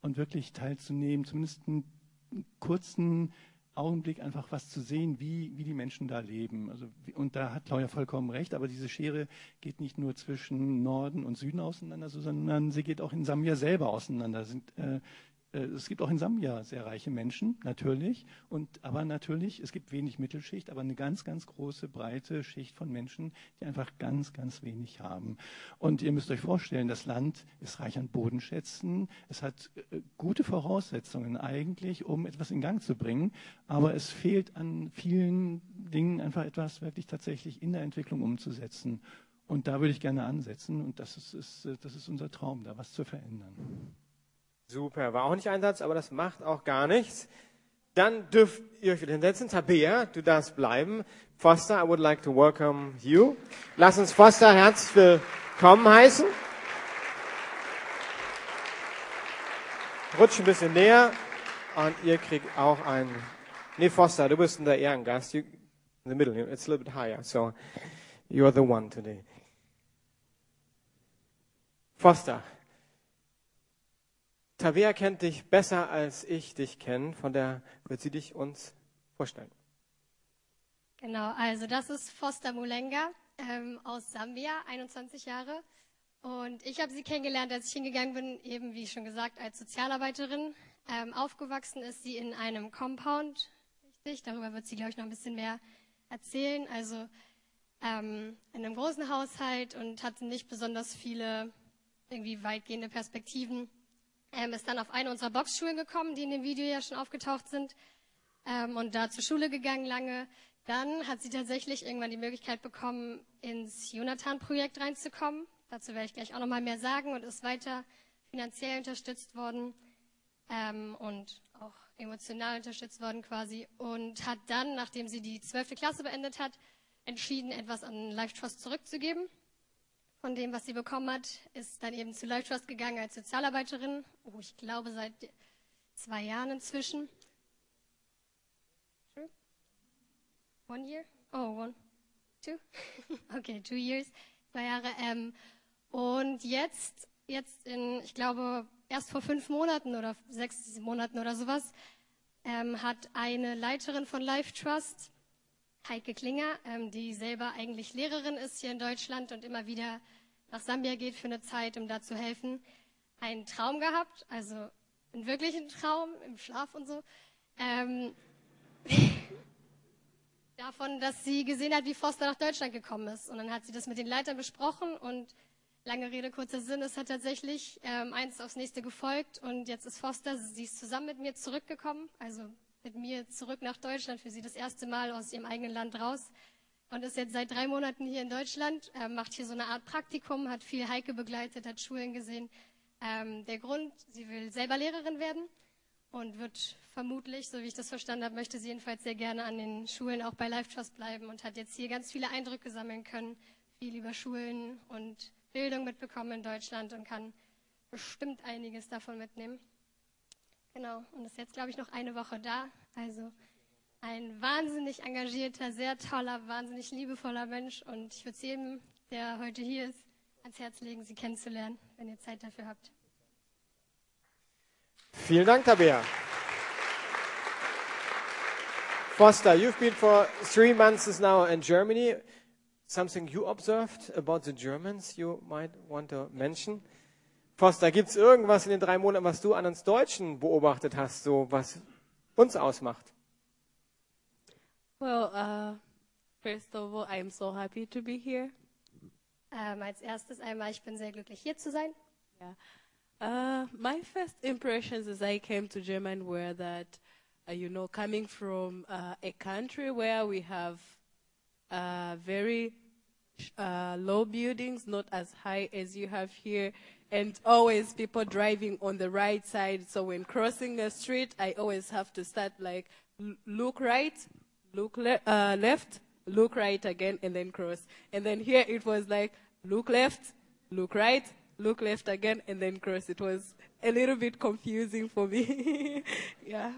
[SPEAKER 5] und wirklich teilzunehmen, zumindest einen kurzen Augenblick einfach was zu sehen, wie, wie die Menschen da leben. Also, und da hat Claudia vollkommen recht, aber diese Schere geht nicht nur zwischen Norden und Süden auseinander, sondern sie geht auch in Sambia selber auseinander. Sind, äh, es gibt auch in Sambia sehr reiche Menschen, natürlich. Und, aber natürlich, es gibt wenig Mittelschicht, aber eine ganz, ganz große, breite Schicht von Menschen, die einfach ganz, ganz wenig haben. Und ihr müsst euch vorstellen, das Land ist reich an Bodenschätzen. Es hat äh, gute Voraussetzungen eigentlich, um etwas in Gang zu bringen. Aber es fehlt an vielen Dingen einfach etwas wirklich tatsächlich in der Entwicklung umzusetzen. Und da würde ich gerne ansetzen. Und das ist, ist, das ist unser Traum, da was zu verändern.
[SPEAKER 1] Super, war auch nicht ein Satz, aber das macht auch gar nichts. Dann dürft ihr euch wieder hinsetzen. Tabea, du darfst bleiben. Foster, I would like to welcome you. Lass uns Foster herzlich willkommen heißen. Rutsch ein bisschen näher und ihr kriegt auch ein. Nee, Foster, du bist der Ehrengast. You, in the middle, it's a little bit higher, so you're the one today. Foster, Tabea kennt dich besser als ich dich kenne, von der wird sie dich uns vorstellen.
[SPEAKER 2] Genau, also das ist Foster Mulenga. ähm, aus Sambia, 21 Jahre. Und ich habe sie kennengelernt, als ich hingegangen bin, eben wie schon gesagt, als Sozialarbeiterin. Ähm, aufgewachsen ist sie in einem Compound, richtig. Darüber wird sie, glaube ich, noch ein bisschen mehr erzählen. Also ähm, in einem großen Haushalt und hatte nicht besonders viele irgendwie weitgehende Perspektiven. Ähm, ist dann auf eine unserer Boxschulen gekommen, die in dem Video ja schon aufgetaucht sind. Ähm, und da zur Schule gegangen lange. Dann hat sie tatsächlich irgendwann die Möglichkeit bekommen, ins Jonathan-Projekt reinzukommen. Dazu werde ich gleich auch nochmal mehr sagen und ist weiter finanziell unterstützt worden ähm, und auch emotional unterstützt worden quasi. Und hat dann, nachdem sie die zwölfte Klasse beendet hat, entschieden, etwas an Life Trust zurückzugeben. Von dem, was sie bekommen hat, ist dann eben zu Life Trust gegangen als Sozialarbeiterin. Oh, ich glaube seit zwei Jahren inzwischen. True? One year? Oh, one, two? okay, two years, zwei Jahre. Ähm, und jetzt, jetzt in, ich glaube, erst vor fünf Monaten oder sechs Monaten oder sowas, ähm, hat eine Leiterin von Life Trust Heike Klinger, ähm, die selber eigentlich Lehrerin ist hier in Deutschland und immer wieder nach Sambia geht für eine Zeit, um da zu helfen, einen Traum gehabt, also einen wirklichen Traum im Schlaf und so, ähm, davon, dass sie gesehen hat, wie Foster nach Deutschland gekommen ist. Und dann hat sie das mit den Leitern besprochen und lange Rede, kurzer Sinn, es hat tatsächlich ähm, eins aufs nächste gefolgt und jetzt ist Foster, sie ist zusammen mit mir zurückgekommen, also mit mir zurück nach Deutschland, für sie das erste Mal aus ihrem eigenen Land raus und ist jetzt seit drei Monaten hier in Deutschland, äh, macht hier so eine Art Praktikum, hat viel Heike begleitet, hat Schulen gesehen. Ähm, der Grund, sie will selber Lehrerin werden und wird vermutlich, so wie ich das verstanden habe, möchte sie jedenfalls sehr gerne an den Schulen auch bei Life Trust bleiben und hat jetzt hier ganz viele Eindrücke sammeln können, viel über Schulen und Bildung mitbekommen in Deutschland und kann bestimmt einiges davon mitnehmen. Genau, und ist jetzt, glaube ich, noch eine Woche da. Also ein wahnsinnig engagierter, sehr toller, wahnsinnig liebevoller Mensch. Und ich würde es jedem, der heute hier ist, ans Herz legen, sie kennenzulernen, wenn ihr Zeit dafür habt.
[SPEAKER 1] Vielen Dank, Tabea. Foster, you've been for three months now in Germany. Something you observed about the Germans you might want to mention? Foster, gibt es irgendwas in den drei Monaten, was du an uns Deutschen beobachtet hast, so was uns ausmacht?
[SPEAKER 6] Well, uh, first of all, I'm so happy to be here.
[SPEAKER 2] Ähm, als erstes einmal, ich bin sehr glücklich hier zu sein.
[SPEAKER 6] Yeah. Uh, my first impressions as I came to Germany were that, uh, you know, coming from uh, a country where we have uh, very uh, low buildings, not as high as you have here, and always people driving on the right side. So when crossing a street, I always have to start like look right, look le- uh, left, look right again, and then cross. And then here it was like look left, look right, look left again, and then cross. It was a little bit confusing for me. yeah.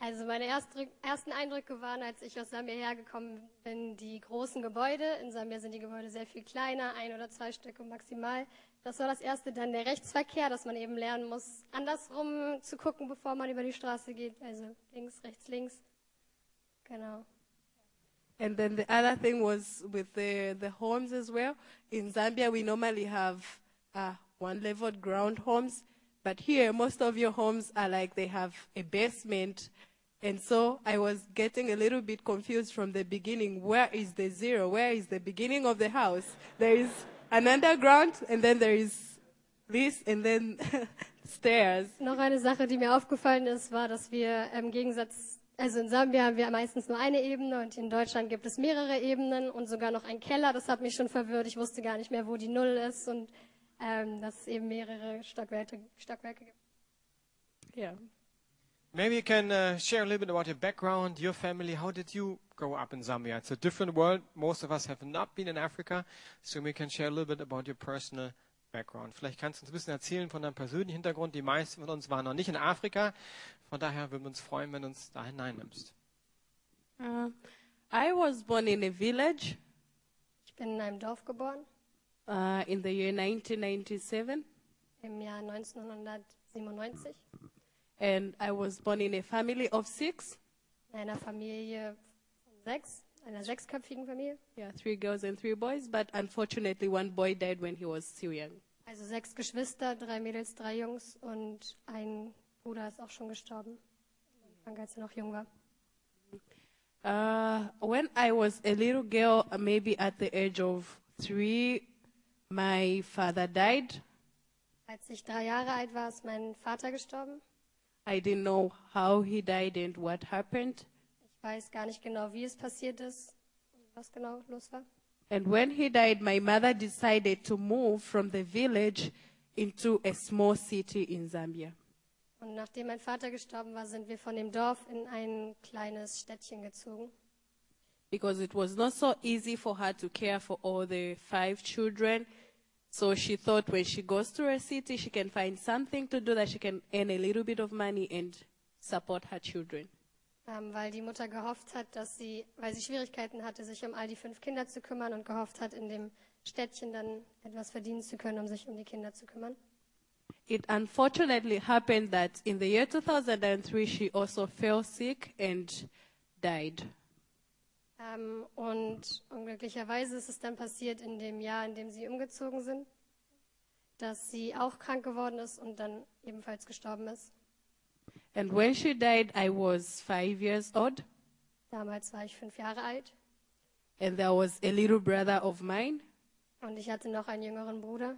[SPEAKER 2] Also meine erste, ersten Eindrücke waren, als ich aus Sambia hergekommen bin, die großen Gebäude. In Sambia sind die Gebäude sehr viel kleiner, ein oder zwei Stücke maximal. Das war das erste. Dann der Rechtsverkehr, dass man eben lernen muss, andersrum zu gucken, bevor man über die Straße geht. Also links, rechts, links. Genau.
[SPEAKER 6] And then the other thing was with the, the homes as well. In Zambia, we normally have uh, one leveled ground homes, but here most of your homes are like they have a basement. And so I was getting a little bit confused from the beginning. Where is the zero? Where is the beginning of the house? There is an underground, and then there is this, and then stairs.
[SPEAKER 2] Noch eine Sache, die mir aufgefallen ist, war, dass wir im Gegensatz, also in Sambia haben wir meistens nur eine Ebene und in Deutschland gibt es mehrere Ebenen und sogar noch einen Keller. Das hat mich schon verwirrt. Ich wusste gar nicht mehr, wo die Null ist und ähm, dass es eben mehrere Stockwerke, Stockwerke gibt.
[SPEAKER 6] Yeah.
[SPEAKER 1] Maybe you can uh, share a little bit about your background, your family. How did you grow up in Zambia? It's a different world. Most of us have not been in Africa, so we can share a little bit about your personal background. Vielleicht kannst du uns ein bisschen erzählen von deinem persönlichen Hintergrund. Die meisten von uns waren noch nicht in Afrika. Von daher würden wir uns freuen, wenn du uns da hineinnimmst.
[SPEAKER 6] Uh, I was born in a village
[SPEAKER 2] Ich bin in einem Dorf geboren
[SPEAKER 6] uh, in the year 1997,
[SPEAKER 2] im Jahr 1997
[SPEAKER 6] and I was born in a family of six.
[SPEAKER 2] in einer Familie von sechs. Einer sechsköpfigen Familie.
[SPEAKER 6] Yeah, three girls and three boys. But unfortunately, one boy died when he was still young.
[SPEAKER 2] Also sechs Geschwister, drei Mädels, drei Jungs und ein Bruder ist auch schon gestorben, als er noch jung war.
[SPEAKER 6] Uh, when I was a little girl, uh, maybe at the age of three, my father died.
[SPEAKER 2] Als ich drei Jahre alt war, ist mein Vater gestorben.
[SPEAKER 6] I didn't know how he died and what happened.
[SPEAKER 2] Weiß gar nicht genau, wie es passiert ist was genau los war.
[SPEAKER 6] And when he died, my mother decided to move from the village into a small city in Zambia.
[SPEAKER 2] Und nachdem mein Vater gestorben war, sind wir von dem Dorf in ein kleines Städtchen gezogen.
[SPEAKER 6] Because it was not so easy for her to care for all the five children. So she thought when she goes to a city, she can find something to do that she can earn a little bit of money and support her children.
[SPEAKER 2] Ähm, weil die Mutter gehofft hat, dass sie, weil sie Schwierigkeiten hatte, sich um all die fünf Kinder zu kümmern und gehofft hat, in dem Städtchen dann etwas verdienen zu können, um sich um die Kinder zu kümmern.
[SPEAKER 6] It unfortunately happened that in the year 2003, she also fell sick and died.
[SPEAKER 2] Ähm, und unglücklicherweise ist es dann passiert in dem Jahr, in dem sie umgezogen sind, dass sie auch krank geworden ist und dann ebenfalls gestorben ist.
[SPEAKER 6] And when she died, I was five years old,
[SPEAKER 2] Damals war ich fünf Jahre alt
[SPEAKER 6] and there was a little brother of mine.
[SPEAKER 2] und ich hatte noch einen jüngeren Bruder.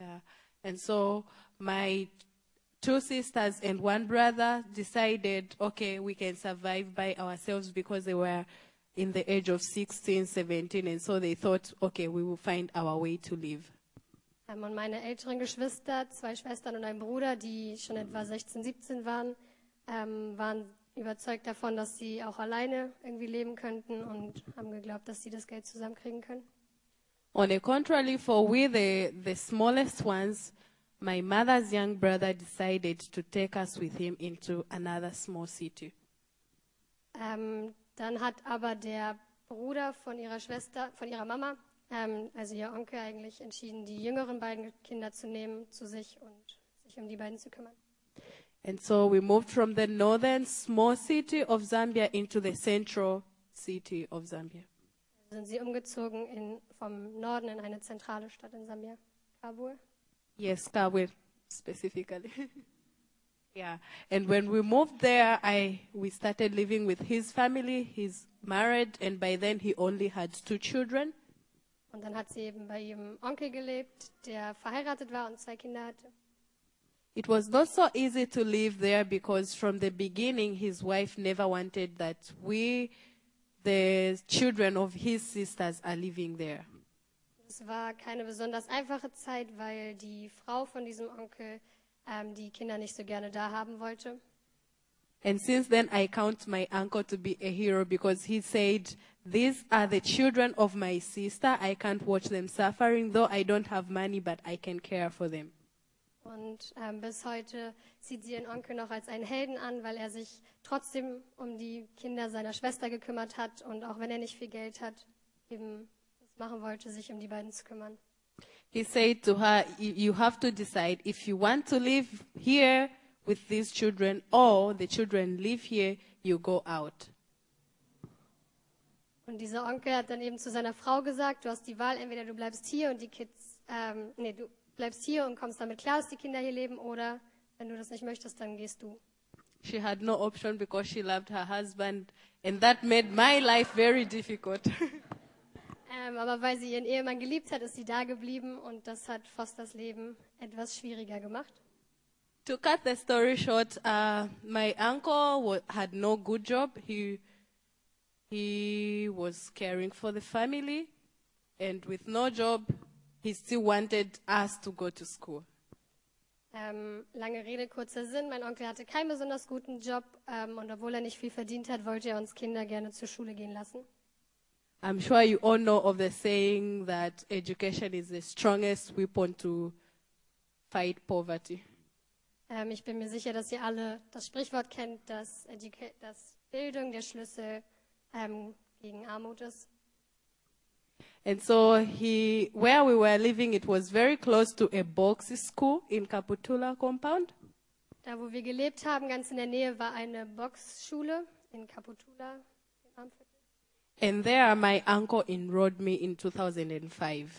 [SPEAKER 6] Yeah. And so my two sisters and one brother decided, okay, we can survive by ourselves because they were in the age of 16, 17. And so they thought, okay, we will find our way to live.
[SPEAKER 2] Ähm, und meine älteren Geschwister, zwei Schwestern und ein Bruder, die schon etwa 16, 17 waren, ähm, waren überzeugt davon, dass sie auch alleine irgendwie leben könnten und haben geglaubt, dass sie das Geld zusammenkriegen können.
[SPEAKER 6] On the contrary, for we, the, the smallest ones, my mother's young brother decided to take us with him into another small city.
[SPEAKER 2] Ähm, dann hat aber der Bruder von ihrer Schwester, von ihrer Mama, ähm, also ihr Onkel eigentlich, entschieden, die jüngeren beiden Kinder zu nehmen zu sich und sich um die beiden zu kümmern.
[SPEAKER 6] And so we moved from the northern small city of Zambia into the central city of Zambia.
[SPEAKER 2] Sind sie umgezogen in, vom Norden in eine zentrale Stadt in Sambia, Kabul.
[SPEAKER 6] Yes, Kabwe specifically. yeah. And when we moved there, I we started living with his family. He's married, and by then he only had two children.
[SPEAKER 2] Und dann hat sie eben bei ihrem Onkel gelebt, der verheiratet war und zwei Kinder hatte.
[SPEAKER 6] It was not so easy to live there because from the beginning, his wife never wanted that we, the children of his sisters, are living there.
[SPEAKER 2] Es war keine besonders einfache Zeit, weil die Frau von diesem Onkel ähm, die Kinder nicht so gerne da haben wollte.
[SPEAKER 6] And since then, I count my uncle to be a hero because he said, These are the children of my sister. I can't watch them suffering, though I don't have money, but I can care for them.
[SPEAKER 2] Und ähm, bis heute sieht sie ihren Onkel noch als einen Helden an, weil er sich trotzdem um die Kinder seiner Schwester gekümmert hat und auch wenn er nicht viel Geld hat, eben das machen wollte, sich um die beiden zu kümmern.
[SPEAKER 6] He said to her, "You you have to decide if you want to live here with these children or the children live here, you go out.
[SPEAKER 2] Und dieser Onkel hat dann eben zu seiner Frau gesagt, du hast die Wahl, entweder du bleibst hier und die Kids, ähm, nee, du bleibst hier und kommst damit klar, dass die Kinder hier leben, oder wenn du das nicht möchtest, dann gehst du.
[SPEAKER 6] She had no option because she loved her husband, and that made my life very difficult.
[SPEAKER 2] Ähm, aber weil sie ihren Ehemann geliebt hat, ist sie da geblieben und das hat Fosters Leben etwas schwieriger gemacht.
[SPEAKER 6] To cut the story short, uh, my uncle had no good job. He he was caring for the family, and with no job, he still wanted us to go to school.
[SPEAKER 2] Ähm, lange Rede, kurzer Sinn. Mein Onkel hatte keinen besonders guten Job ähm, und obwohl er nicht viel verdient hat, wollte er uns Kinder gerne zur Schule gehen lassen.
[SPEAKER 6] I'm sure you all know of the saying that education is the strongest weapon to fight poverty.
[SPEAKER 2] Ähm, ich bin mir sicher, dass ihr alle das Sprichwort kennt, dass, Educa dass Bildung der Schlüssel ähm, gegen Armut ist.
[SPEAKER 6] And so he, where we were living, it was very close to a box school in Kaputula compound.
[SPEAKER 2] Da, wo wir gelebt haben, ganz in der Nähe, war eine Boxschule in Kaputula.
[SPEAKER 6] And there, my uncle enrolled me in 2005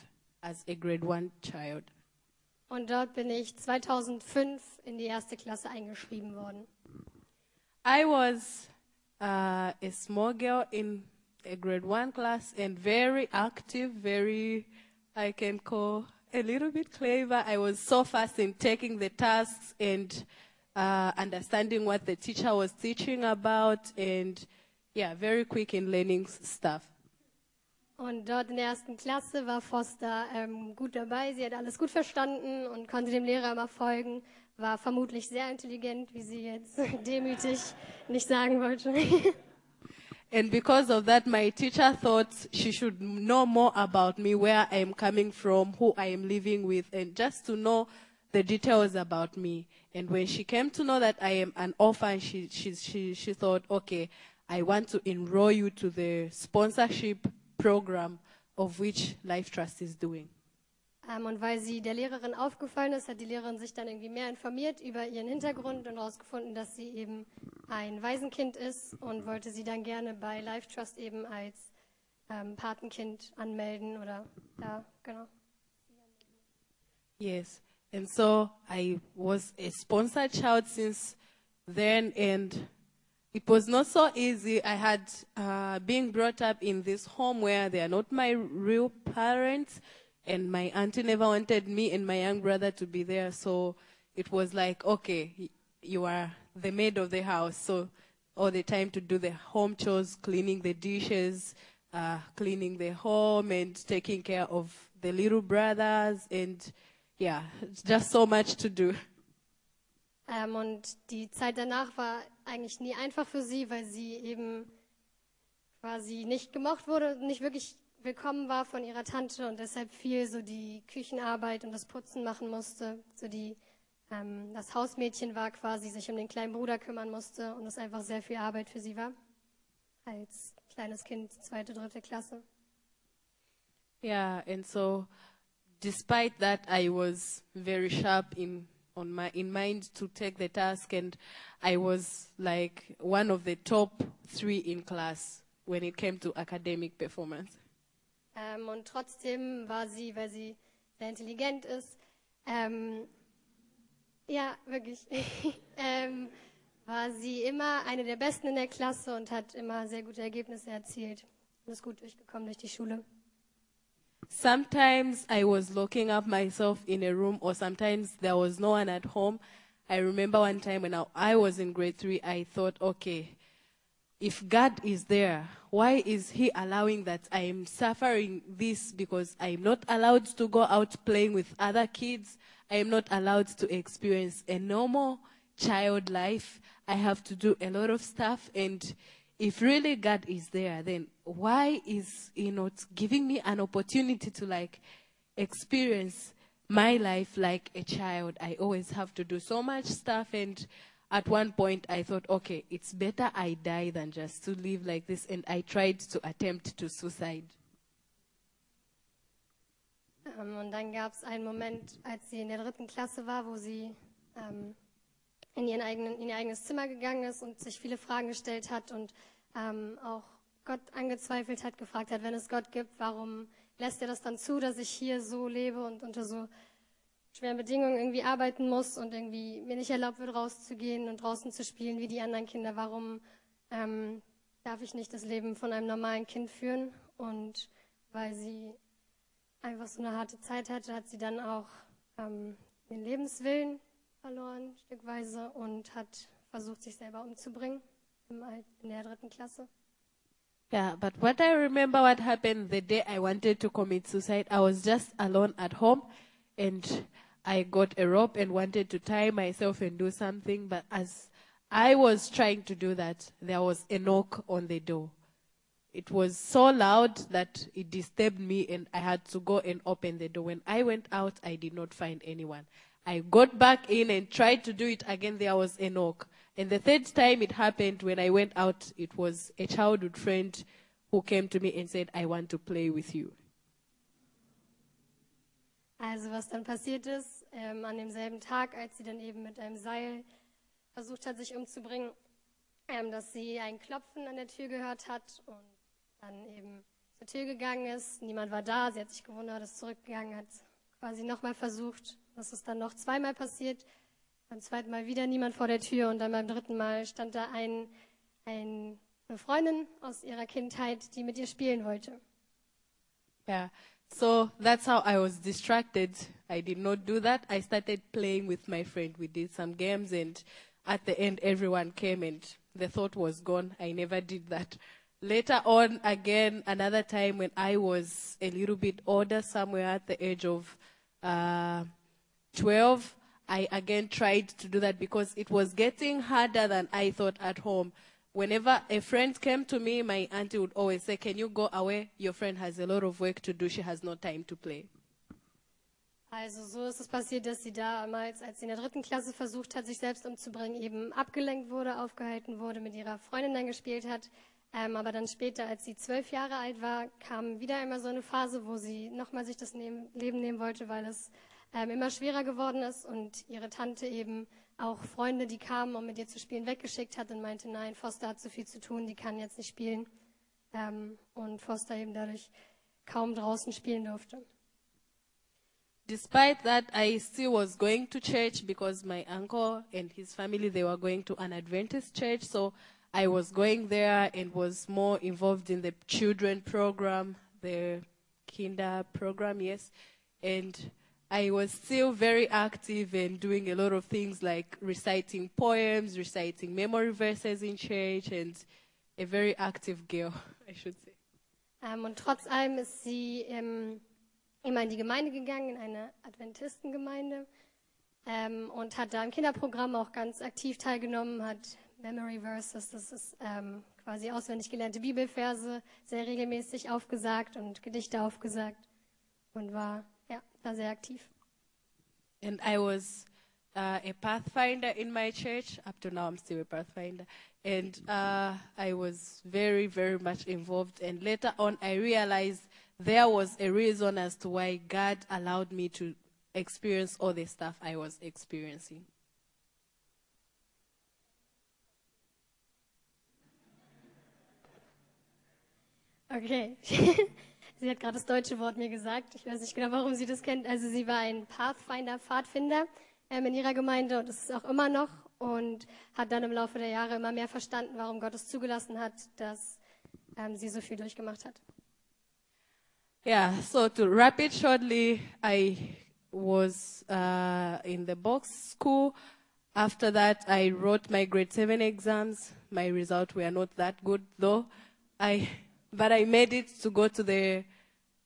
[SPEAKER 6] as a grade one child.
[SPEAKER 2] Und dort bin ich 2005 in die erste Klasse eingeschrieben worden.
[SPEAKER 6] I was uh, a small girl in a grade one class and very active, very, I can call a little bit clever. I was so fast in taking the tasks and uh, understanding what the teacher was teaching about, and yeah, very quick in learning stuff.
[SPEAKER 2] Und dort in der ersten Klasse war Foster ähm, gut dabei. Sie hat alles gut verstanden und konnte dem Lehrer immer folgen. War vermutlich sehr intelligent, wie sie jetzt demütig nicht sagen wollte.
[SPEAKER 6] And because of that, my teacher thought she should know more about me, where I am coming from, who I am living with, and just to know the details about me. And when she came to know that I am an orphan, she, she, she, she thought, okay, I want to enroll you to the sponsorship program of which Life Trust is doing.
[SPEAKER 2] ähm, und weil sie der Lehrerin aufgefallen ist, hat die Lehrerin sich dann irgendwie mehr informiert über ihren Hintergrund und herausgefunden, dass sie eben ein Waisenkind ist und wollte sie dann gerne bei Life Trust eben als ähm, Patenkind anmelden oder ja, genau.
[SPEAKER 6] Yes. And so I was a sponsored child since then, and it was not so easy. I had uh, been brought up in this home where they are not my real parents, and my auntie never wanted me and my young brother to be there. So it was like, okay, you are the maid of the house, so all the time to do the home chores, cleaning the dishes, uh, cleaning the home, and taking care of the little brothers, and yeah, just so much to do.
[SPEAKER 2] Ähm, und die Zeit danach war eigentlich nie einfach für sie, weil sie eben quasi nicht gemocht wurde, nicht wirklich willkommen war von ihrer Tante und deshalb viel so die Küchenarbeit und das Putzen machen musste. So die, ähm, das Hausmädchen war quasi, sich um den kleinen Bruder kümmern musste und es einfach sehr viel Arbeit für sie war. Als kleines Kind, zweite, dritte Klasse.
[SPEAKER 6] Yeah, and so despite that, I was very sharp in on my in mind to take the task, and I was like one of the top three in class when it came to academic performance.
[SPEAKER 2] Ähm, und trotzdem war sie, weil sie sehr intelligent ist, ähm, ja, wirklich, ähm, war sie immer eine der Besten in der Klasse und hat immer sehr gute Ergebnisse erzielt und ist gut durchgekommen durch die Schule.
[SPEAKER 6] Sometimes I was locking up myself in a room, or sometimes there was no one at home. I remember one time when I, was in grade three, I thought, okay, if God is there, why is He allowing that I am suffering this because I am not allowed to go out playing with other kids? I am not allowed to experience a normal child life. I have to do a lot of stuff. And if really God is there, then why is He not giving me an opportunity to like experience my life like a child? I always have to do so much stuff and at one point I thought, okay, it's better I die than just to live like this. And I tried to attempt to suicide.
[SPEAKER 2] Ähm, und dann gab es einen Moment, als sie in der dritten Klasse war, wo sie ähm, in, ihren eigenen, in ihr eigenes Zimmer gegangen ist und sich viele Fragen gestellt hat und ähm, auch Gott angezweifelt hat, gefragt hat, wenn es Gott gibt, warum lässt er das dann zu, dass ich hier so lebe und unter so schweren Bedingungen irgendwie arbeiten muss und irgendwie mir nicht erlaubt wird, rauszugehen und draußen zu spielen wie die anderen Kinder. Warum ähm, darf ich nicht das Leben von einem normalen Kind führen? Und weil sie einfach so eine harte Zeit hatte, hat sie dann auch ähm, den Lebenswillen verloren, stückweise, und hat versucht, sich selber umzubringen in der dritten Klasse.
[SPEAKER 6] Yeah, but what I remember what happened the day I wanted to commit suicide, I was just alone at home and I got a rope and wanted to tie myself and do something. But as I was trying to do that, there was a knock on the door. It was so loud that it disturbed me and I had to go and open the door. When I went out, I did not find anyone. I got back in and tried to do it again. There was a knock. And the third time it happened, when I went out, it was a childhood friend who came to me and said, I want to play with you.
[SPEAKER 2] Also was dann passiert ist, ähm, an demselben Tag, als sie dann eben mit einem Seil versucht hat, sich umzubringen, ähm, dass sie ein Klopfen an der Tür gehört hat und dann eben zur Tür gegangen ist. Niemand war da, sie hat sich gewundert, ist zurückgegangen, hat quasi nochmal versucht. Das ist dann noch zweimal passiert. Beim zweiten Mal wieder niemand vor der Tür und dann beim dritten Mal stand da ein, ein, eine Freundin aus ihrer Kindheit, die mit ihr spielen wollte.
[SPEAKER 6] Yeah. So that's how I was distracted. I did not do that. I started playing with my friend. We did some games and at the end everyone came and the thought was gone. I never did that. Later on, again, another time when I was a little bit older, somewhere at the age of uh, 12, I again tried to do that because it was getting harder than I thought at home. Whenever a friend came to me, my auntie would always say, Can you go away? Your friend has a lot of work to do. She has no time to play.
[SPEAKER 2] Also so ist es passiert, dass sie damals, als sie in der dritten Klasse versucht hat, sich selbst umzubringen, eben abgelenkt wurde, aufgehalten wurde, mit ihrer Freundin dann gespielt hat. Ähm, aber dann später, als sie zwölf Jahre alt war, kam wieder immer so eine Phase, wo sie nochmal sich das Leben nehmen wollte, weil es ähm, immer schwerer geworden ist und ihre Tante eben auch Freunde, die kamen, um mit ihr zu spielen, weggeschickt hat und meinte, nein, Foster hat zu viel zu tun, die kann jetzt nicht spielen. Ähm, und Foster eben dadurch kaum draußen spielen durfte.
[SPEAKER 6] Despite that, I still was going to church because my uncle and his family, they were going to an Adventist church. So I was going there and was more involved in the children program, the kinder program, yes. And I was still very active and doing a lot of things like reciting poems, reciting memory verses in church, and a very active girl, I should say.
[SPEAKER 2] Ähm, und trotz allem ist sie ähm, immer in die Gemeinde gegangen, in eine Adventistengemeinde ähm, und hat da im Kinderprogramm auch ganz aktiv teilgenommen, hat Memory Verses, das ist quasi auswendig gelernte Bibelverse, sehr regelmäßig aufgesagt und Gedichte aufgesagt und war da sehr aktiv.
[SPEAKER 6] And I was uh, a pathfinder in my church. Up to now, I'm still a pathfinder. And uh, I was very, very much involved. And later on, I realized there was a reason as to why God allowed me to experience all the stuff I was experiencing.
[SPEAKER 2] Okay. sie hat gerade das deutsche Wort mir gesagt. Ich weiß nicht genau, warum sie das kennt. Also sie war ein Pathfinder, Pfadfinder ähm, in ihrer Gemeinde und das ist auch immer noch und hat dann im Laufe der Jahre immer mehr verstanden, warum Gott es zugelassen hat, dass ähm, sie so viel durchgemacht hat.
[SPEAKER 6] Yeah, so to wrap it shortly, I was uh, in the box school. After that, I wrote my grade seven exams. My results were not that good, though. I, but I made it to go to the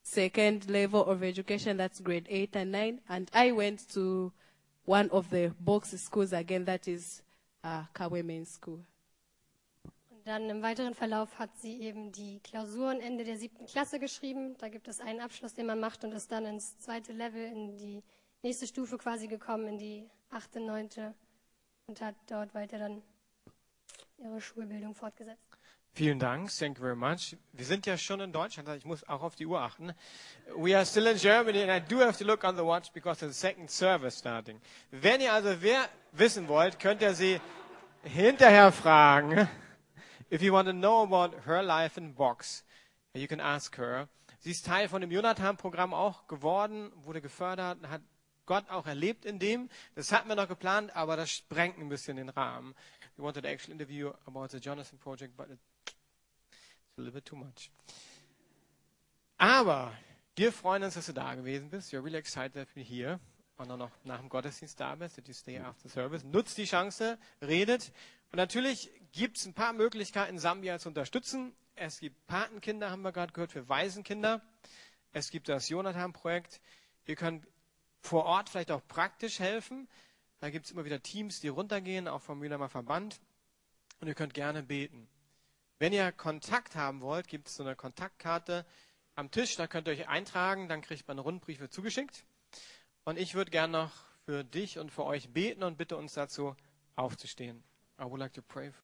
[SPEAKER 6] second level of education. That's grade eight and nine, and I went to one of the box schools again. That is uh, Kawe Main School.
[SPEAKER 2] Und dann im weiteren Verlauf hat sie eben die Klausuren Ende der siebten Klasse geschrieben. Da gibt es einen Abschluss, den man macht und ist dann ins zweite Level, in die nächste Stufe quasi gekommen, in die achte, neunte und hat dort weiter dann ihre Schulbildung fortgesetzt.
[SPEAKER 1] Vielen Dank, thank you very much. Wir sind ja schon in Deutschland, ich muss auch auf die Uhr achten. We are still in Germany and I do have to look on the watch because a second service starting. Wenn ihr also wer wissen wollt, könnt ihr sie hinterher fragen. If you want to know about her life in box, you can ask her. Sie ist Teil von dem Jonathan-Programm auch geworden, wurde gefördert, hat Gott auch erlebt in dem. Das hatten wir noch geplant, aber das sprengt ein bisschen den Rahmen. We wanted to actually interview about the Jonathan Project, but it's a little bit too much. Aber wir freuen uns, dass du da gewesen bist. We're really excited that you're here. Und dann noch nach dem Gottesdienst da bist, that you stay after service. Nutzt die Chance, redet. Und natürlich gibt es ein paar Möglichkeiten, Sambia zu unterstützen. Es gibt Patenkinder, haben wir gerade gehört, für Waisenkinder. Es gibt das Jonathan-Projekt. Ihr könnt vor Ort vielleicht auch praktisch helfen. Da gibt es immer wieder Teams, die runtergehen, auch vom Mühlheimer Verband. Und ihr könnt gerne beten. Wenn ihr Kontakt haben wollt, gibt es so eine Kontaktkarte am Tisch. Da könnt ihr euch eintragen. Dann kriegt man Rundbriefe zugeschickt. Und ich würde gerne noch für dich und für euch beten und bitte uns dazu aufzustehen. I would like to pray